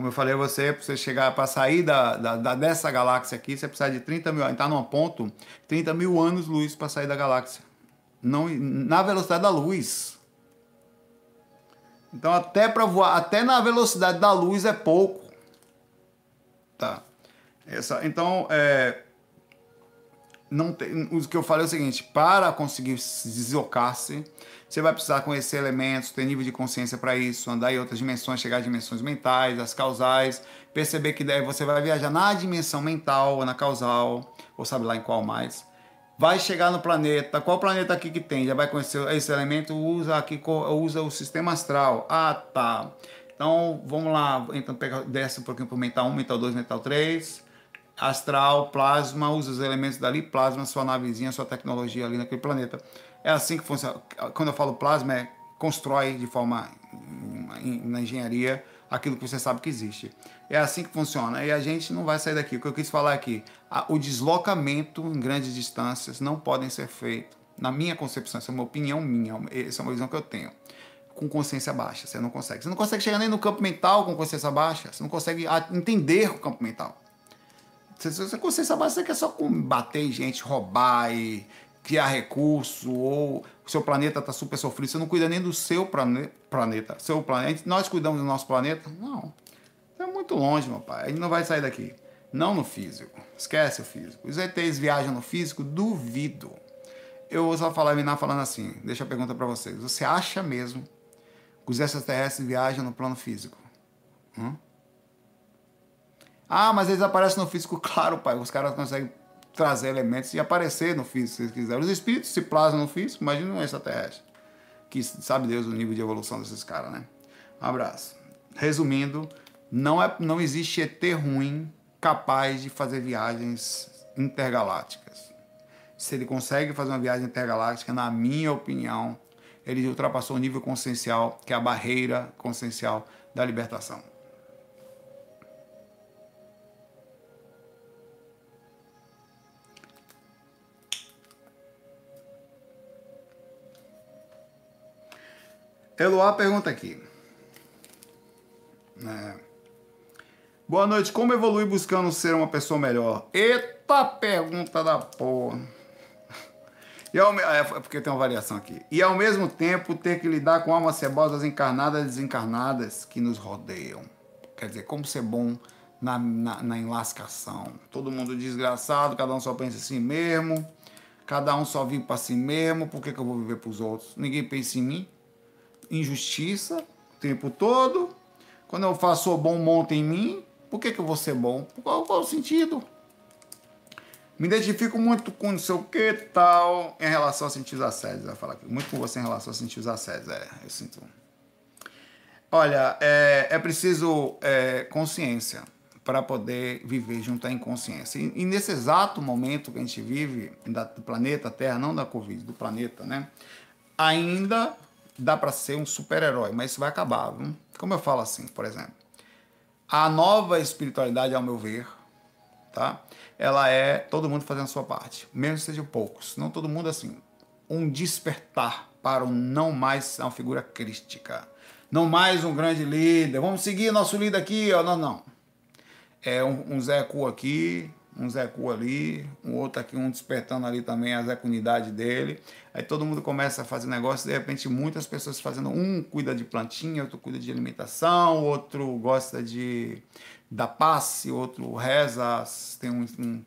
Como eu falei a você, para você chegar, para sair da, da, da, dessa galáxia aqui, você precisa de 30 mil, está num ponto, 30 mil anos-luz para sair da galáxia. Não, na velocidade da luz. Então, até para voar, até na velocidade da luz é pouco. Tá. Essa, então, é, não tem, o que eu falei é o seguinte: para conseguir deslocar-se, você vai precisar conhecer elementos, ter nível de consciência para isso, andar em outras dimensões, chegar a dimensões mentais, as causais, perceber que daí você vai viajar na dimensão mental ou na causal, ou sabe lá em qual mais. Vai chegar no planeta, qual planeta aqui que tem? Já vai conhecer esse elemento, usa aqui, usa o sistema astral. Ah, tá. Então, vamos lá, então pega, desce um pouquinho para o mental 1, mental 2, mental 3 astral, plasma, usa os elementos dali, plasma, sua navezinha, sua tecnologia ali naquele planeta. É assim que funciona. Quando eu falo plasma, é constrói de forma na engenharia aquilo que você sabe que existe. É assim que funciona. E a gente não vai sair daqui. O que eu quis falar aqui, o deslocamento em grandes distâncias não podem ser feito, na minha concepção, essa é uma opinião minha, essa é uma visão que eu tenho, com consciência baixa. Você não consegue. Você não consegue chegar nem no campo mental com consciência baixa. Você não consegue entender o campo mental. Você consciência baixa, você quer só combater gente, roubar e criar recurso, ou o seu planeta está super sofrido, você não cuida nem do seu plane planeta. Seu planeta. Nós cuidamos do nosso planeta? Não. É muito longe, meu pai. A gente não vai sair daqui. Não no físico. Esquece o físico. Os ETs viajam no físico? Duvido. Eu vou só falar, minar falando assim. Deixa a pergunta para vocês. Você acha mesmo que os extraterrestres viajam no plano físico? Hum? Ah, mas eles aparecem no físico, claro, pai. Os caras conseguem trazer elementos e aparecer no físico, se eles quiserem. Os espíritos se plasmam no físico, imagina um extraterrestre. Que sabe Deus o nível de evolução desses caras, né? Um abraço. Resumindo, não, é, não existe ET ruim capaz de fazer viagens intergalácticas. Se ele consegue fazer uma viagem intergaláctica, na minha opinião, ele ultrapassou o nível consciencial, que é a barreira consciencial da libertação. Eloá pergunta aqui. É. Boa noite, como evoluir buscando ser uma pessoa melhor? Eita pergunta da porra. E ao, é porque tem uma variação aqui. E ao mesmo tempo ter que lidar com almas cebosas encarnadas e desencarnadas que nos rodeiam. Quer dizer, como ser bom na, na, na enlascação. Todo mundo desgraçado, cada um só pensa em si mesmo. Cada um só vive para si mesmo. Por que, que eu vou viver para os outros? Ninguém pensa em mim injustiça o tempo todo. Quando eu faço bom, monta em mim. Por que, que eu vou ser bom? Qual, qual o sentido? Me identifico muito com não sei o que tal em relação a sentir os assédios. Vai falar aqui. Muito com você em relação a sentir os assédios. É, eu sinto. Olha, é, é preciso é, consciência para poder viver junto à inconsciência. E, e, nesse exato momento que a gente vive, da, do planeta Terra, não da Covid, do planeta, né? Ainda dá para ser um super-herói, mas isso vai acabar. Viu? Como eu falo assim, por exemplo, a nova espiritualidade, ao meu ver, tá? Ela é todo mundo fazendo a sua parte, mesmo que sejam poucos, não todo mundo assim. um despertar para o não mais uma figura crística. Não mais um grande líder. Vamos seguir nosso líder aqui, ó. Não, não. É um, um Zé Cu aqui, um Zé Cu ali, um outro aqui, um despertando ali também a Zé Cunidade dele. Aí todo mundo começa a fazer negócio, de repente muitas pessoas fazendo, um cuida de plantinha, outro cuida de alimentação, outro gosta de da passe, outro reza, tem um, um,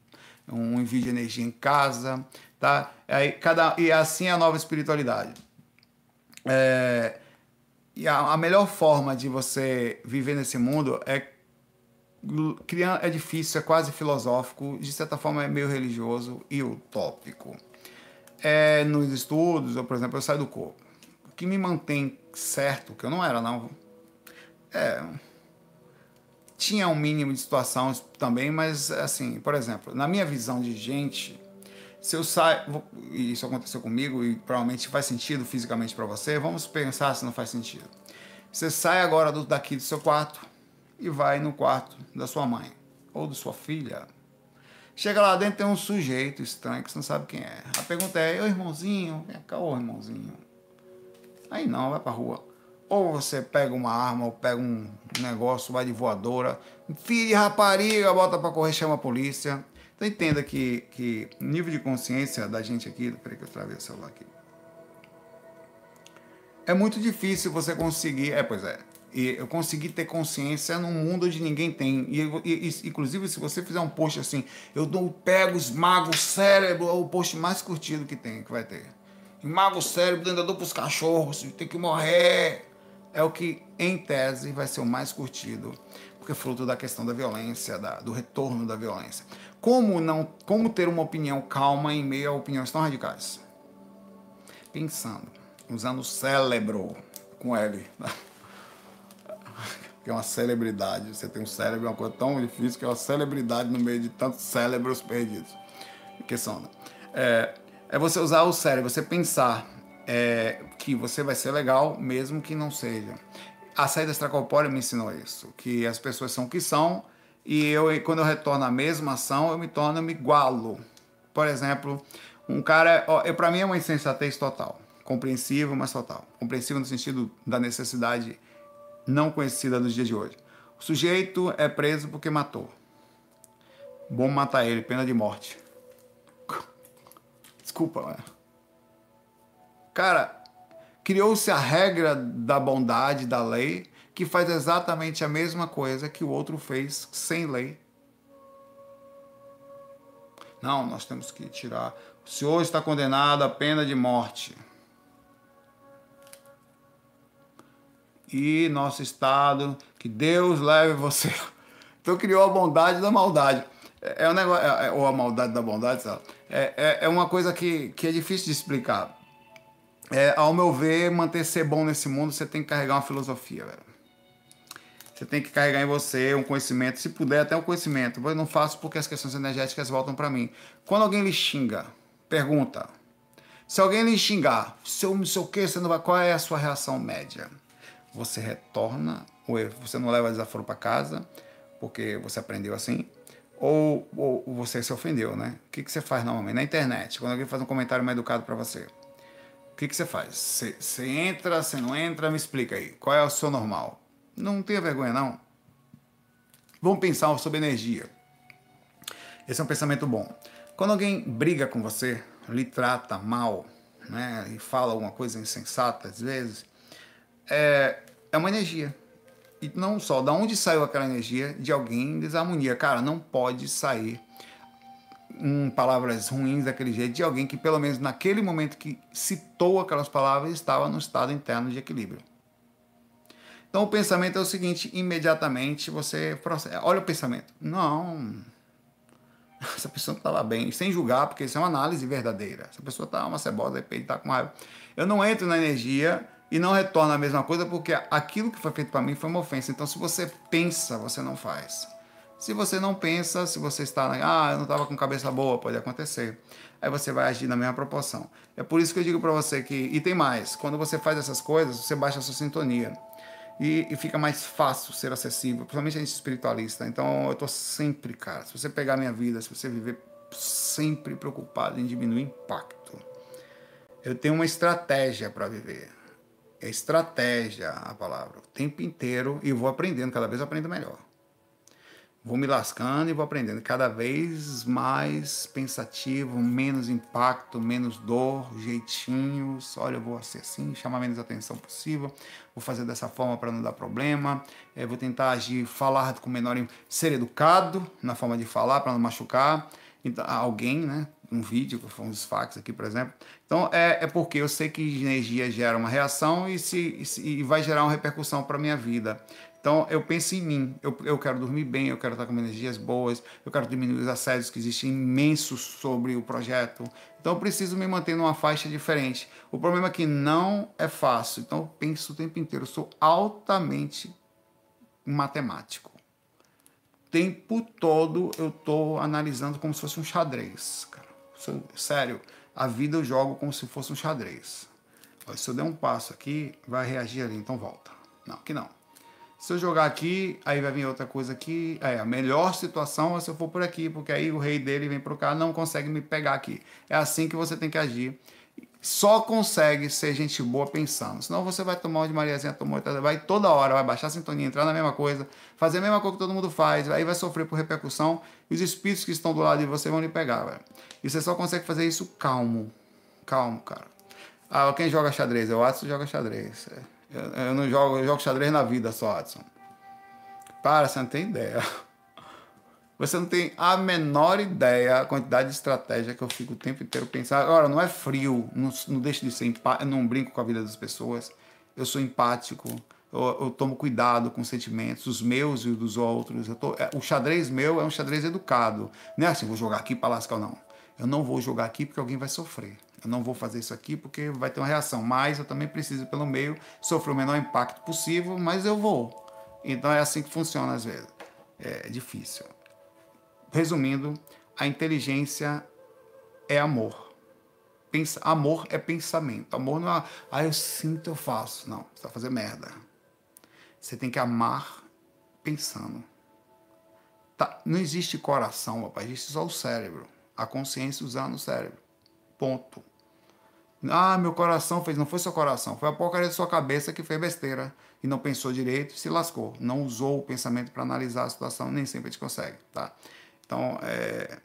um envio de energia em casa, tá? Aí cada, e assim é a nova espiritualidade. É, e a, a melhor forma de você viver nesse mundo é é difícil, é quase filosófico, de certa forma é meio religioso e utópico. É, nos estudos, eu, por exemplo, eu saio do corpo. O que me mantém certo, que eu não era não, é, tinha um mínimo de situação também, mas assim, por exemplo, na minha visão de gente, se eu saio, e isso aconteceu comigo e provavelmente faz sentido fisicamente para você, vamos pensar se não faz sentido. Você sai agora do, daqui do seu quarto e vai no quarto da sua mãe ou da sua filha. Chega lá dentro tem um sujeito estranho que você não sabe quem é. A pergunta é: "Ô irmãozinho, vem cá, ô irmãozinho". Aí não, vai pra rua. Ou você pega uma arma, ou pega um negócio, vai de voadora, filho de rapariga, bota pra correr, chama a polícia. Então entenda que, que o nível de consciência da gente aqui. Peraí que eu travei o celular aqui. É muito difícil você conseguir. É, pois é. E eu consegui ter consciência num mundo onde ninguém tem. E, e, inclusive, se você fizer um post assim, eu dou, pego, esmago o cérebro, é o post mais curtido que tem, que vai ter. Esmago o cérebro, ainda dou pros cachorros, tem que morrer. É o que, em tese, vai ser o mais curtido, porque é fruto da questão da violência, da, do retorno da violência. Como não, como ter uma opinião calma em meio a opiniões tão radicais? Pensando, usando o cérebro com L, que é uma celebridade. Você tem um cérebro, é uma coisa tão difícil que é uma celebridade no meio de tantos cérebros perdidos. Que são, é, é você usar o cérebro, você pensar é, que você vai ser legal, mesmo que não seja. A saída extracorpórea me ensinou isso, que as pessoas são o que são e eu quando eu retorno à mesma ação, eu me torno, eu me igualo. Por exemplo, um cara, para mim é uma insensatez total, compreensivo, mas total. Compreensivo no sentido da necessidade não conhecida nos dias de hoje. O sujeito é preso porque matou. Bom matar ele, pena de morte. Desculpa, mano. Cara, criou-se a regra da bondade, da lei, que faz exatamente a mesma coisa que o outro fez sem lei. Não, nós temos que tirar. O senhor está condenado à pena de morte. E nosso Estado, que Deus leve você. Então criou a bondade da maldade. É, é um negócio, é, é, ou a maldade da bondade? É, é, é uma coisa que, que é difícil de explicar. Ao meu ver, manter ser bom nesse mundo, você tem que carregar uma filosofia, velho. Você tem que carregar em você um conhecimento, se puder, até um conhecimento. Eu não faço porque as questões energéticas voltam para mim. Quando alguém lhe xinga, pergunta. Se alguém lhe xingar, seu o que, você não vai, qual é a sua reação média? Você retorna, ou você não leva desaforo para casa, porque você aprendeu assim, ou, ou, você se ofendeu, né? O que, que você faz normalmente? Na internet, quando alguém faz um comentário mais educado para você, o que, que você faz? Você, você entra, você não entra? Me explica aí. Qual é o seu normal? Não tenha vergonha, não. Vamos pensar sobre energia. Esse é um pensamento bom. Quando alguém briga com você, lhe trata mal, né, e fala alguma coisa insensata às vezes, é, é uma energia. E não só, da onde saiu aquela energia? De alguém em desarmonia. Cara, não pode sair em palavras ruins daquele jeito de alguém que, pelo menos naquele momento que citou aquelas palavras, estava no estado interno de equilíbrio. Então o pensamento é o seguinte, imediatamente você processa. Olha o pensamento. Não. Essa pessoa estava bem, sem julgar, porque isso é uma análise verdadeira. Essa pessoa está uma cebosa, de repente está com raiva. Eu não entro na energia e não retorno a mesma coisa, porque aquilo que foi feito para mim foi uma ofensa. Então, se você pensa, você não faz. Se você não pensa, se você está, ah, eu não estava com cabeça boa, pode acontecer. Aí você vai agir na mesma proporção. É por isso que eu digo para você que, e tem mais, quando você faz essas coisas, você baixa a sua sintonia e, e, fica mais fácil ser acessível, principalmente a gente espiritualista. Então eu tô sempre, cara, se você pegar minha vida, se você viver sempre preocupado em diminuir o impacto, Eu tenho uma estratégia para viver. É estratégia a palavra. O tempo inteiro e vou aprendendo, cada vez aprendo melhor. Vou me lascando e vou aprendendo cada vez mais pensativo, menos impacto, menos dor, jeitinhos. Olha, eu vou ser assim, chamar menos atenção possível. Vou fazer dessa forma para não dar problema. É, vou tentar agir, falar com menor, ser educado na forma de falar para não machucar então, alguém, né? Um vídeo, uns fax aqui, por exemplo. Então, é, é porque eu sei que energia gera uma reação e, se, e, e vai gerar uma repercussão para minha vida. Então, eu penso em mim. Eu, eu quero dormir bem, eu quero estar com energias boas, eu quero diminuir os assédios que existem imensos sobre o projeto. Então, eu preciso me manter numa faixa diferente. O problema é que não é fácil. Então, eu penso o tempo inteiro. Eu sou altamente matemático tempo todo eu tô analisando como se fosse um xadrez, cara. Sério, a vida eu jogo como se fosse um xadrez. Se eu der um passo aqui, vai reagir ali, então volta. Não, aqui não. Se eu jogar aqui, aí vai vir outra coisa aqui. É, a melhor situação é se eu for por aqui, porque aí o rei dele vem pro cá, não consegue me pegar aqui. É assim que você tem que agir só consegue ser gente boa pensando. Senão você vai tomar uma de Mariazinha, tomou, vai toda hora, vai baixar a sintonia, entrar na mesma coisa, fazer a mesma coisa que todo mundo faz, aí vai sofrer por repercussão e os espíritos que estão do lado de você vão lhe pegar, velho. E você só consegue fazer isso calmo. Calmo, cara. Ah, quem joga xadrez? Eu, Adson, joga xadrez. Eu, eu não jogo, eu jogo xadrez na vida só, Adson. Para, você não tem ideia. Você não tem a menor ideia a quantidade de estratégia que eu fico o tempo inteiro pensando. Agora, não é frio, não, não deixo de ser empático, não brinco com a vida das pessoas. Eu sou empático, eu, eu tomo cuidado com os sentimentos, os meus e os dos outros. Tô, é, o xadrez meu é um xadrez educado. Não é assim, vou jogar aqui para lascar, não. Eu não vou jogar aqui porque alguém vai sofrer. Eu não vou fazer isso aqui porque vai ter uma reação. Mas eu também preciso, pelo meio, sofrer o menor impacto possível, mas eu vou. Então é assim que funciona às vezes. É difícil. Resumindo, a inteligência é amor. Pensa, amor é pensamento. Amor não é, ah, eu sinto, eu faço. Não, você vai fazer merda. Você tem que amar pensando. Tá, não existe coração, papai, existe só o cérebro. A consciência usando o cérebro. Ponto. Ah, meu coração fez. Não foi seu coração, foi a porcaria da sua cabeça que fez besteira e não pensou direito e se lascou. Não usou o pensamento para analisar a situação, nem sempre a gente consegue, tá? Então, é...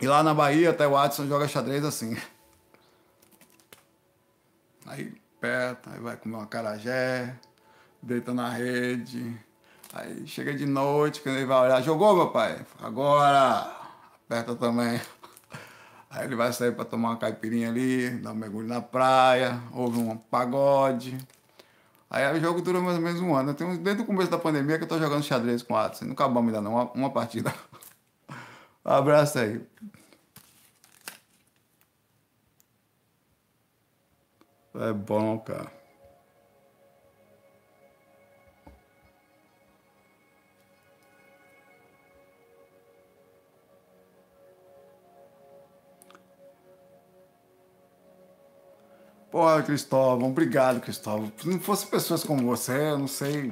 E lá na Bahia, até o Adson joga xadrez assim. Aí perto, aí vai comer uma carajé, deita na rede. Aí chega de noite, quando ele vai olhar, jogou, meu pai? Agora! Aperta também. Aí ele vai sair para tomar uma caipirinha ali, dar um mergulho na praia, ouve um pagode. Aí o jogo dura mais ou menos um ano. Tem desde o começo da pandemia que eu tô jogando xadrez com o Adson. Não acabamos ainda não, uma, uma partida. Um abraço aí. É bom, cara. Porra, Cristóvão, obrigado, Cristóvão. Se não fosse pessoas como você, eu não sei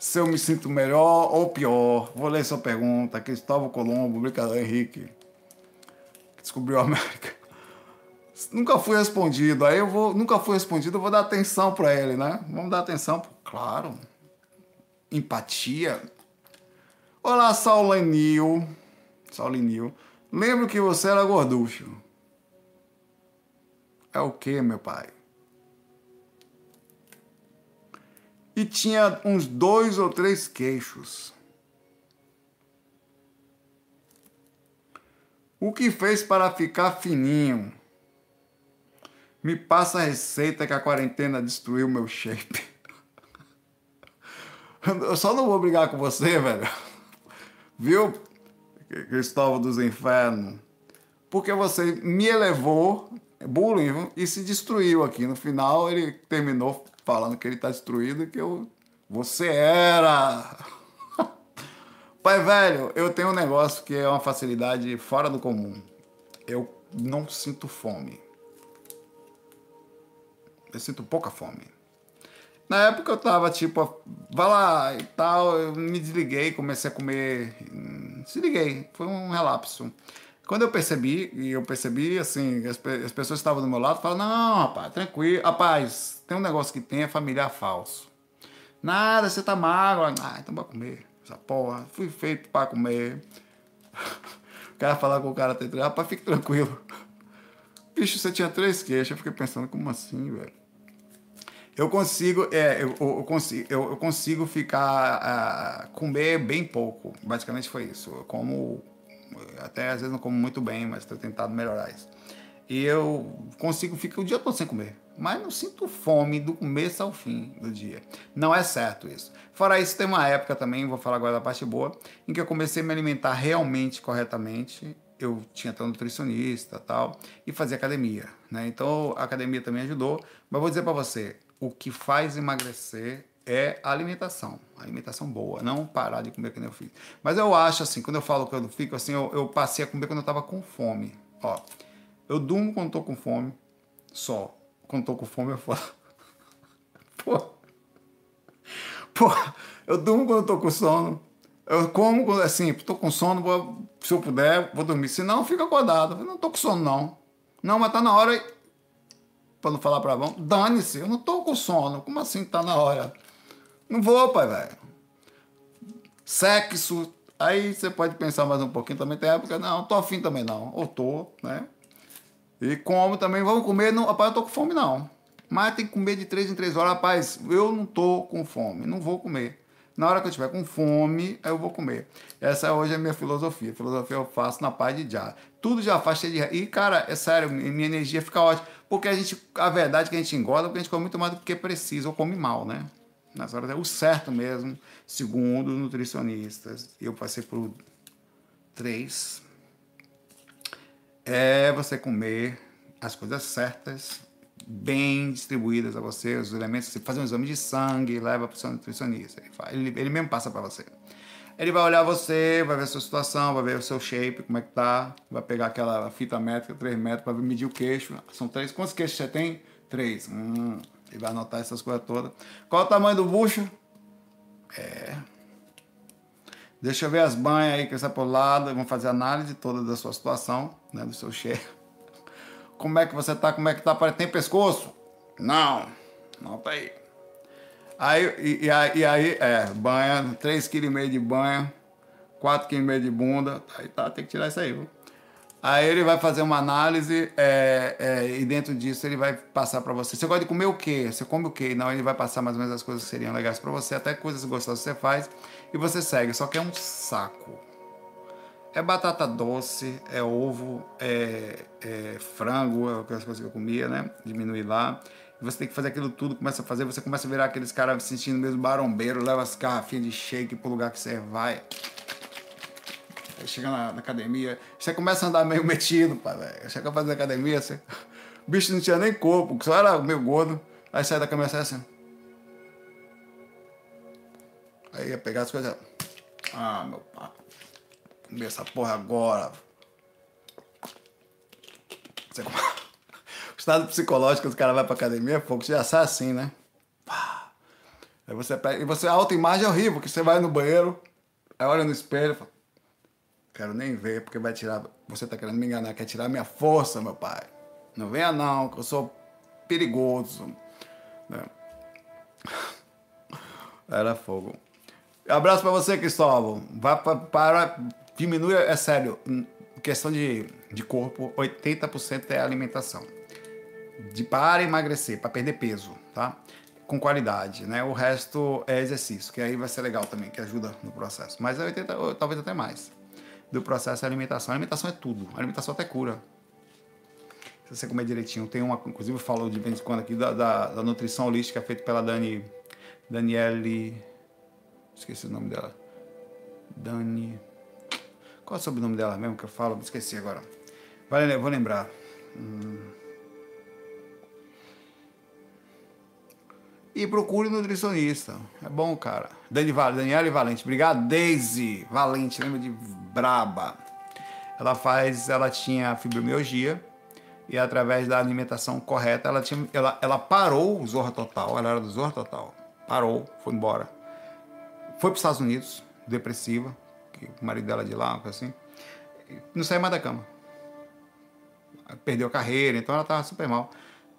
se eu me sinto melhor ou pior. Vou ler sua pergunta. Cristóvão Colombo, brincadeira, Henrique. Descobriu a América. Nunca fui respondido. Aí eu vou. Nunca fui respondido, eu vou dar atenção para ele, né? Vamos dar atenção, claro. Empatia. Olá, Saulenil. Saulenil. Lembro que você era gorducho. É o que, meu pai? E tinha uns dois ou três queixos. O que fez para ficar fininho? Me passa a receita que a quarentena destruiu meu shape. Eu só não vou brigar com você, velho. Viu, Cristóvão dos Infernos? Porque você me elevou, bullying, e se destruiu aqui. No final, ele terminou falando que ele está destruído que eu. Você era! Pai velho, eu tenho um negócio que é uma facilidade fora do comum. Eu não sinto fome. Eu sinto pouca fome. Na época eu tava tipo, vai lá e tal, eu me desliguei, comecei a comer. Desliguei, foi um relapso. Quando eu percebi, e eu percebi, assim, as, as pessoas estavam do meu lado falaram, não, rapaz, tranquilo. Rapaz, tem um negócio que tem, é familiar falso. Nada, você tá magro. Ah, então vai comer. Essa porra, fui feito para comer. O cara falar com o cara, rapaz, fique tranquilo. Bicho, você tinha três queixas. Eu fiquei pensando, como assim, velho? Eu consigo, é, eu, eu, consigo, eu, eu consigo ficar, uh, comer bem pouco. Basicamente foi isso. Eu como, até às vezes não como muito bem, mas estou tentando melhorar isso. E eu consigo ficar o dia todo sem comer. Mas não sinto fome do começo ao fim do dia. Não é certo isso. Fora isso, tem uma época também, vou falar agora da parte boa, em que eu comecei a me alimentar realmente corretamente eu tinha até um nutricionista tal, e fazia academia. Né? Então a academia também ajudou. Mas vou dizer para você, o que faz emagrecer é alimentação. alimentação boa, não parar de comer que nem eu fiz. Mas eu acho assim, quando eu falo que eu fico assim, eu, eu passei a comer quando eu tava com fome. Ó, eu durmo quando tô com fome, só. Quando tô com fome eu falo. Pô. Pô, eu durmo quando eu tô com sono. Eu como, assim, tô com sono, vou, se eu puder, vou dormir. Se não, fica acordado. Eu não tô com sono, não. Não, mas tá na hora. Pra não falar pra vão, dane-se, eu não tô com sono. Como assim tá na hora? Não vou, pai, velho. Sexo. Aí você pode pensar mais um pouquinho também. Tem época, não, tô afim também não. Ou tô, né? E como também, vamos comer. Não, rapaz, eu tô com fome, não. Mas tem que comer de três em três horas. Rapaz, eu não tô com fome. Não vou comer. Na hora que eu estiver com fome, eu vou comer. Essa hoje é a minha filosofia. A filosofia eu faço na paz de já. Tudo já faz cheio de. E, cara, é sério, minha energia fica ótima. Porque a gente. A verdade é que a gente engorda porque a gente come muito mais do que precisa ou come mal, né? Nessa hora é o certo mesmo, segundo nutricionistas. Eu passei por três. É você comer as coisas certas bem distribuídas a você, os elementos, você faz um exame de sangue, leva para o seu nutricionista, ele, ele mesmo passa para você. Ele vai olhar você, vai ver a sua situação, vai ver o seu shape, como é que tá, vai pegar aquela fita métrica, 3 metros, para medir o queixo. São três. Quantos queixos você tem? Três. Hum, ele vai anotar essas coisas todas. Qual o tamanho do bucho? É. Deixa eu ver as banhas aí que está por lado. Vamos fazer análise toda da sua situação, né, do seu shape como é que você tá, como é que tá, tem pescoço? Não, tá aí. Aí, e, e, aí, e aí, é, banha, 3,5 kg de banha, 4,5 kg de bunda, aí tá, tem que tirar isso aí, viu? Aí ele vai fazer uma análise é, é, e dentro disso ele vai passar para você. Você gosta de comer o quê? Você come o quê? Não, ele vai passar mais ou menos as coisas que seriam legais para você, até coisas gostosas você faz e você segue. Só que é um saco. É batata doce, é ovo, é, é frango, é aquelas coisas que eu comia, né? Diminuir lá. E você tem que fazer aquilo tudo, começa a fazer, você começa a virar aqueles caras se sentindo mesmo barombeiro, leva as garrafinhas de shake pro lugar que você vai. Chega na, na academia, você começa a andar meio metido, pai, velho. Chega fazer academia, você... o bicho não tinha nem corpo, só era meio gordo. Aí sai da cama sai assim. Aí ia pegar as coisas. Ah, meu pai comer essa porra agora. Você... O estado psicológico dos caras vai pra academia, pouco, você já sai assim, né? Aí você pega. E você, a autoimagem é horrível, porque você vai no banheiro, aí olha no espelho e fala, quero nem ver, porque vai tirar. Você tá querendo me enganar, quer tirar minha força, meu pai. Não venha não, que eu sou perigoso. Né? Era fogo. Abraço para você, Cristóvão. Vá para diminui, é sério, questão de, de corpo, 80% é alimentação. De para emagrecer, para perder peso, tá? Com qualidade, né? O resto é exercício, que aí vai ser legal também, que ajuda no processo. Mas é 80, talvez até mais. Do processo é alimentação. A alimentação é tudo. A alimentação até cura. Se você comer direitinho. Tem uma, inclusive eu falo de vez em quando aqui da, da, da nutrição holística feita pela Dani. Daniele. Esqueci o nome dela. Dani. Qual é o sobrenome dela mesmo que eu falo? Esqueci agora. Vale, vou lembrar. Hum. E procure um nutricionista. É bom, cara. Dani, Daniela Valente. Obrigado, Daisy Valente. Lembra de Braba? Ela faz, ela tinha fibromialgia e através da alimentação correta, ela, tinha, ela, ela parou o Zorra Total. Ela era do Zorra Total. Parou, foi embora. Foi para os Estados Unidos, depressiva, que o marido dela é de lá, assim. Não saía mais da cama. perdeu a carreira, então ela estava super mal.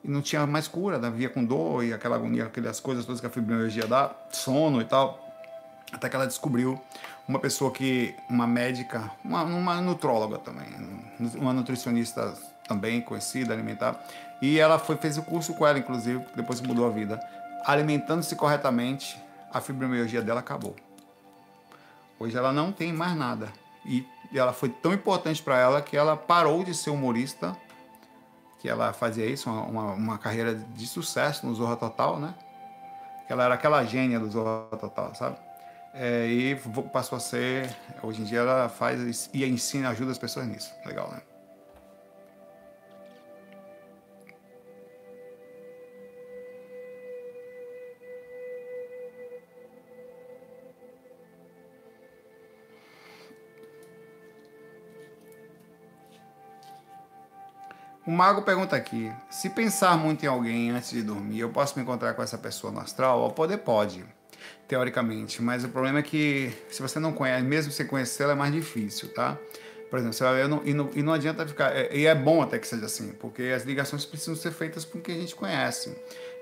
E não tinha mais cura, né? via com dor e aquela agonia, aquelas coisas todas que a fibromialgia dá, sono e tal. Até que ela descobriu uma pessoa que, uma médica, uma, uma nutróloga também, uma nutricionista também conhecida, alimentar, e ela foi, fez o curso com ela, inclusive, depois mudou a vida. Alimentando-se corretamente, a fibromialgia dela acabou. Hoje ela não tem mais nada. E ela foi tão importante para ela que ela parou de ser humorista, que ela fazia isso, uma, uma, carreira de sucesso no Zorra Total, né? Que ela era aquela gênia do Zorra Total, sabe? É, e passou a ser, hoje em dia ela faz e ensina, ajuda as pessoas nisso. Legal, né? O mago pergunta aqui: se pensar muito em alguém antes de dormir, eu posso me encontrar com essa pessoa no astral? O poder pode, teoricamente, mas o problema é que se você não conhece, mesmo você conhecê-la, é mais difícil, tá? Por exemplo, você vai ver, e, não, e não adianta ficar. É, e é bom até que seja assim, porque as ligações precisam ser feitas com quem a gente conhece.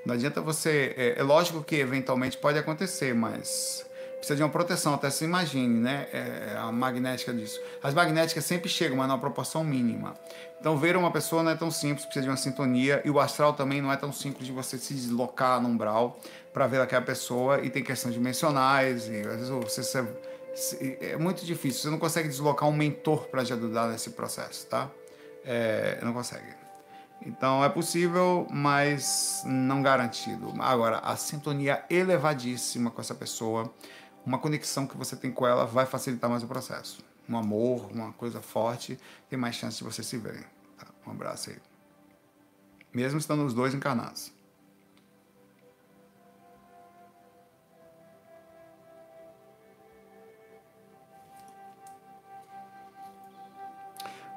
Não adianta você. É, é lógico que eventualmente pode acontecer, mas precisa de uma proteção, até se imagine, né? É, a magnética disso. As magnéticas sempre chegam, mas numa proporção mínima. Então, ver uma pessoa não é tão simples, precisa de uma sintonia, e o astral também não é tão simples de você se deslocar no umbral para ver aquela pessoa, e tem questões dimensionais, e às vezes você, você, é muito difícil, você não consegue deslocar um mentor para te ajudar nesse processo, tá? É, não consegue. Então é possível, mas não garantido. Agora, a sintonia elevadíssima com essa pessoa uma conexão que você tem com ela vai facilitar mais o processo. Um amor, uma coisa forte, tem mais chance de vocês se verem. Tá? Um abraço aí. Mesmo estando os dois encarnados.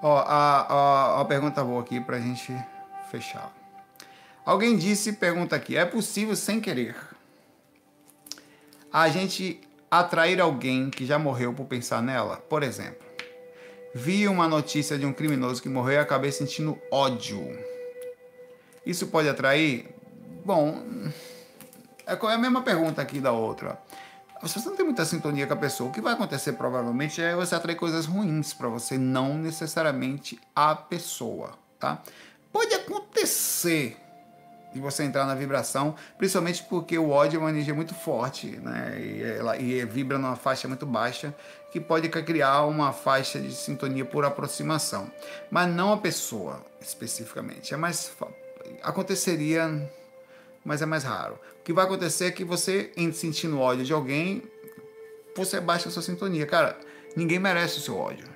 Ó, a, a, a pergunta boa aqui pra gente fechar. Alguém disse, pergunta aqui, é possível sem querer a gente atrair alguém que já morreu por pensar nela. Por exemplo, vi uma notícia de um criminoso que morreu e acabei sentindo ódio. Isso pode atrair? Bom, é, é a mesma pergunta aqui da outra. Se você não tem muita sintonia com a pessoa, o que vai acontecer provavelmente é você atrair coisas ruins para você, não necessariamente a pessoa, tá? Pode acontecer de você entrar na vibração, principalmente porque o ódio é uma energia muito forte, né? E, ela, e vibra numa faixa muito baixa, que pode criar uma faixa de sintonia por aproximação, mas não a pessoa especificamente. É mais aconteceria, mas é mais raro. O que vai acontecer é que você, sentindo ódio de alguém, você baixa a sua sintonia. Cara, ninguém merece o seu ódio.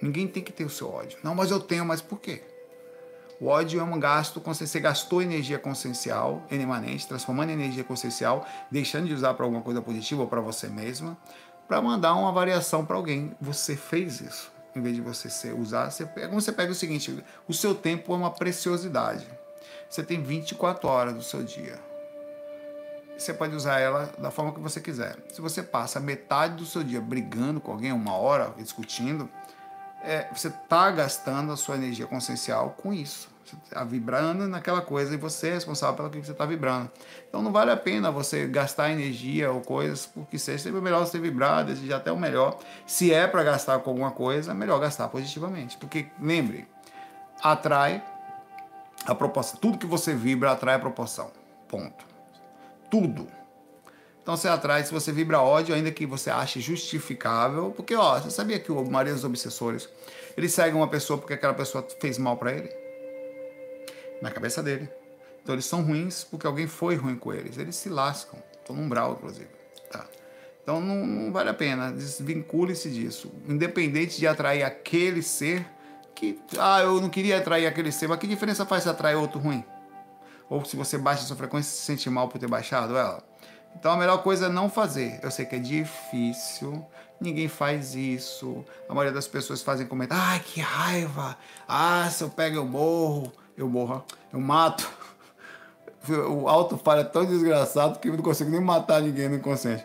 Ninguém tem que ter o seu ódio. Não, mas eu tenho, mas por quê? O ódio é um gasto, você gastou energia consciencial, emanente, transformando em energia consciencial, deixando de usar para alguma coisa positiva ou para você mesma, para mandar uma variação para alguém. Você fez isso. Em vez de você usar, você pega, você pega o seguinte: o seu tempo é uma preciosidade. Você tem 24 horas do seu dia. Você pode usar ela da forma que você quiser. Se você passa metade do seu dia brigando com alguém, uma hora discutindo, é, você está gastando a sua energia consciencial com isso. Você está vibrando naquela coisa e você é responsável pelo que você está vibrando. Então não vale a pena você gastar energia ou coisas, porque seja sempre melhor você vibrar, desejar até o melhor. Se é para gastar com alguma coisa, é melhor gastar positivamente. Porque lembre, atrai a proporção. Tudo que você vibra atrai a proporção. Ponto. Tudo. Então você atrai, se você vibra ódio, ainda que você ache justificável, porque ó, você sabia que o maioria dos obsessores, eles seguem uma pessoa porque aquela pessoa fez mal para ele? Na cabeça dele. Então eles são ruins porque alguém foi ruim com eles. Eles se lascam. Estão no umbral, inclusive. Tá. Então não, não vale a pena. Desvincule-se disso. Independente de atrair aquele ser que. Ah, eu não queria atrair aquele ser, mas que diferença faz se atrair outro ruim? Ou se você baixa a sua frequência e se sente mal por ter baixado ela? Então a melhor coisa é não fazer. Eu sei que é difícil, ninguém faz isso. A maioria das pessoas fazem comentário: ai, que raiva! Ah, se eu pego eu morro, eu morro, eu mato. O alto falha é tão desgraçado que eu não consigo nem matar ninguém no inconsciente.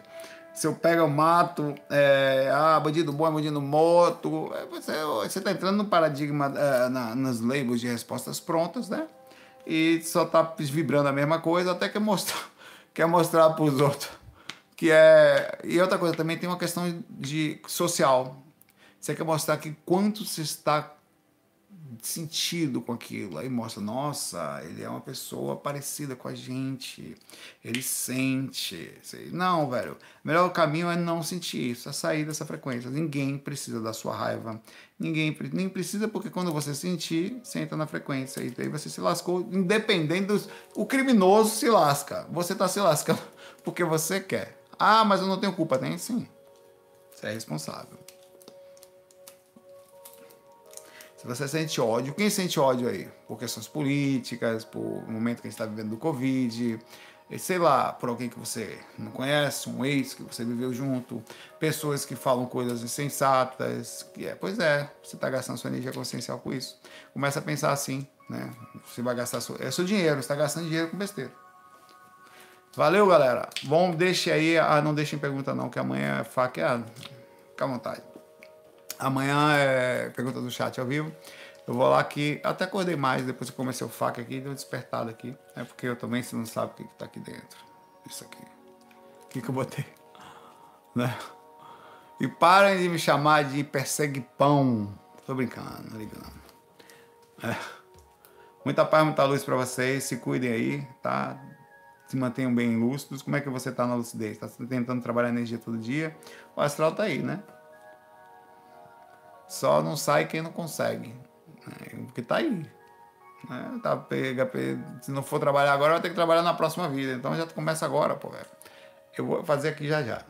Se eu pego, eu mato. É, ah, bandido bom é bandido morto. É, você, você tá entrando no paradigma, é, na, nas labels de respostas prontas, né? E só tá vibrando a mesma coisa até que mostrar, quer mostrar para os outros. Que é. E outra coisa, também tem uma questão de social. Você quer mostrar que quanto você está sentido com aquilo. Aí mostra, nossa, ele é uma pessoa parecida com a gente. Ele sente. Não, velho. O melhor caminho é não sentir isso, é sair dessa frequência. Ninguém precisa da sua raiva. Ninguém nem precisa, porque quando você sentir, entra na frequência. E aí você se lascou, independente dos. O criminoso se lasca. Você está se lascando porque você quer. Ah, mas eu não tenho culpa. Tem sim. Você é responsável. Se você sente ódio, quem sente ódio aí? Por questões políticas, por momento que a gente está vivendo do Covid, sei lá, por alguém que você não conhece, um ex que você viveu junto, pessoas que falam coisas insensatas, que é, pois é, você está gastando sua energia consciencial com isso. Começa a pensar assim, né? Você vai gastar seu, é seu dinheiro, está gastando dinheiro com besteira. Valeu, galera. Bom, deixe aí, ah, não deixem pergunta não, que amanhã é faca, fica à vontade. Amanhã é pergunta do chat ao vivo. Eu vou lá aqui, até acordei mais depois que comecei o faca aqui, deu despertado aqui. É porque eu também, você não sabe o que, que tá aqui dentro. Isso aqui. O que, que eu botei? Né? E parem de me chamar de persegue pão. Tô brincando, não ligando. É. Muita paz, muita luz para vocês. Se cuidem aí, tá? Se mantenham bem lúcidos. Como é que você tá na lucidez? Tá tentando trabalhar energia todo dia? O astral tá aí, né? Só não sai quem não consegue. Né? Porque tá aí. Né? Tá, pega, se não for trabalhar agora, vai ter que trabalhar na próxima vida. Então já começa agora, pô. Eu vou fazer aqui já já.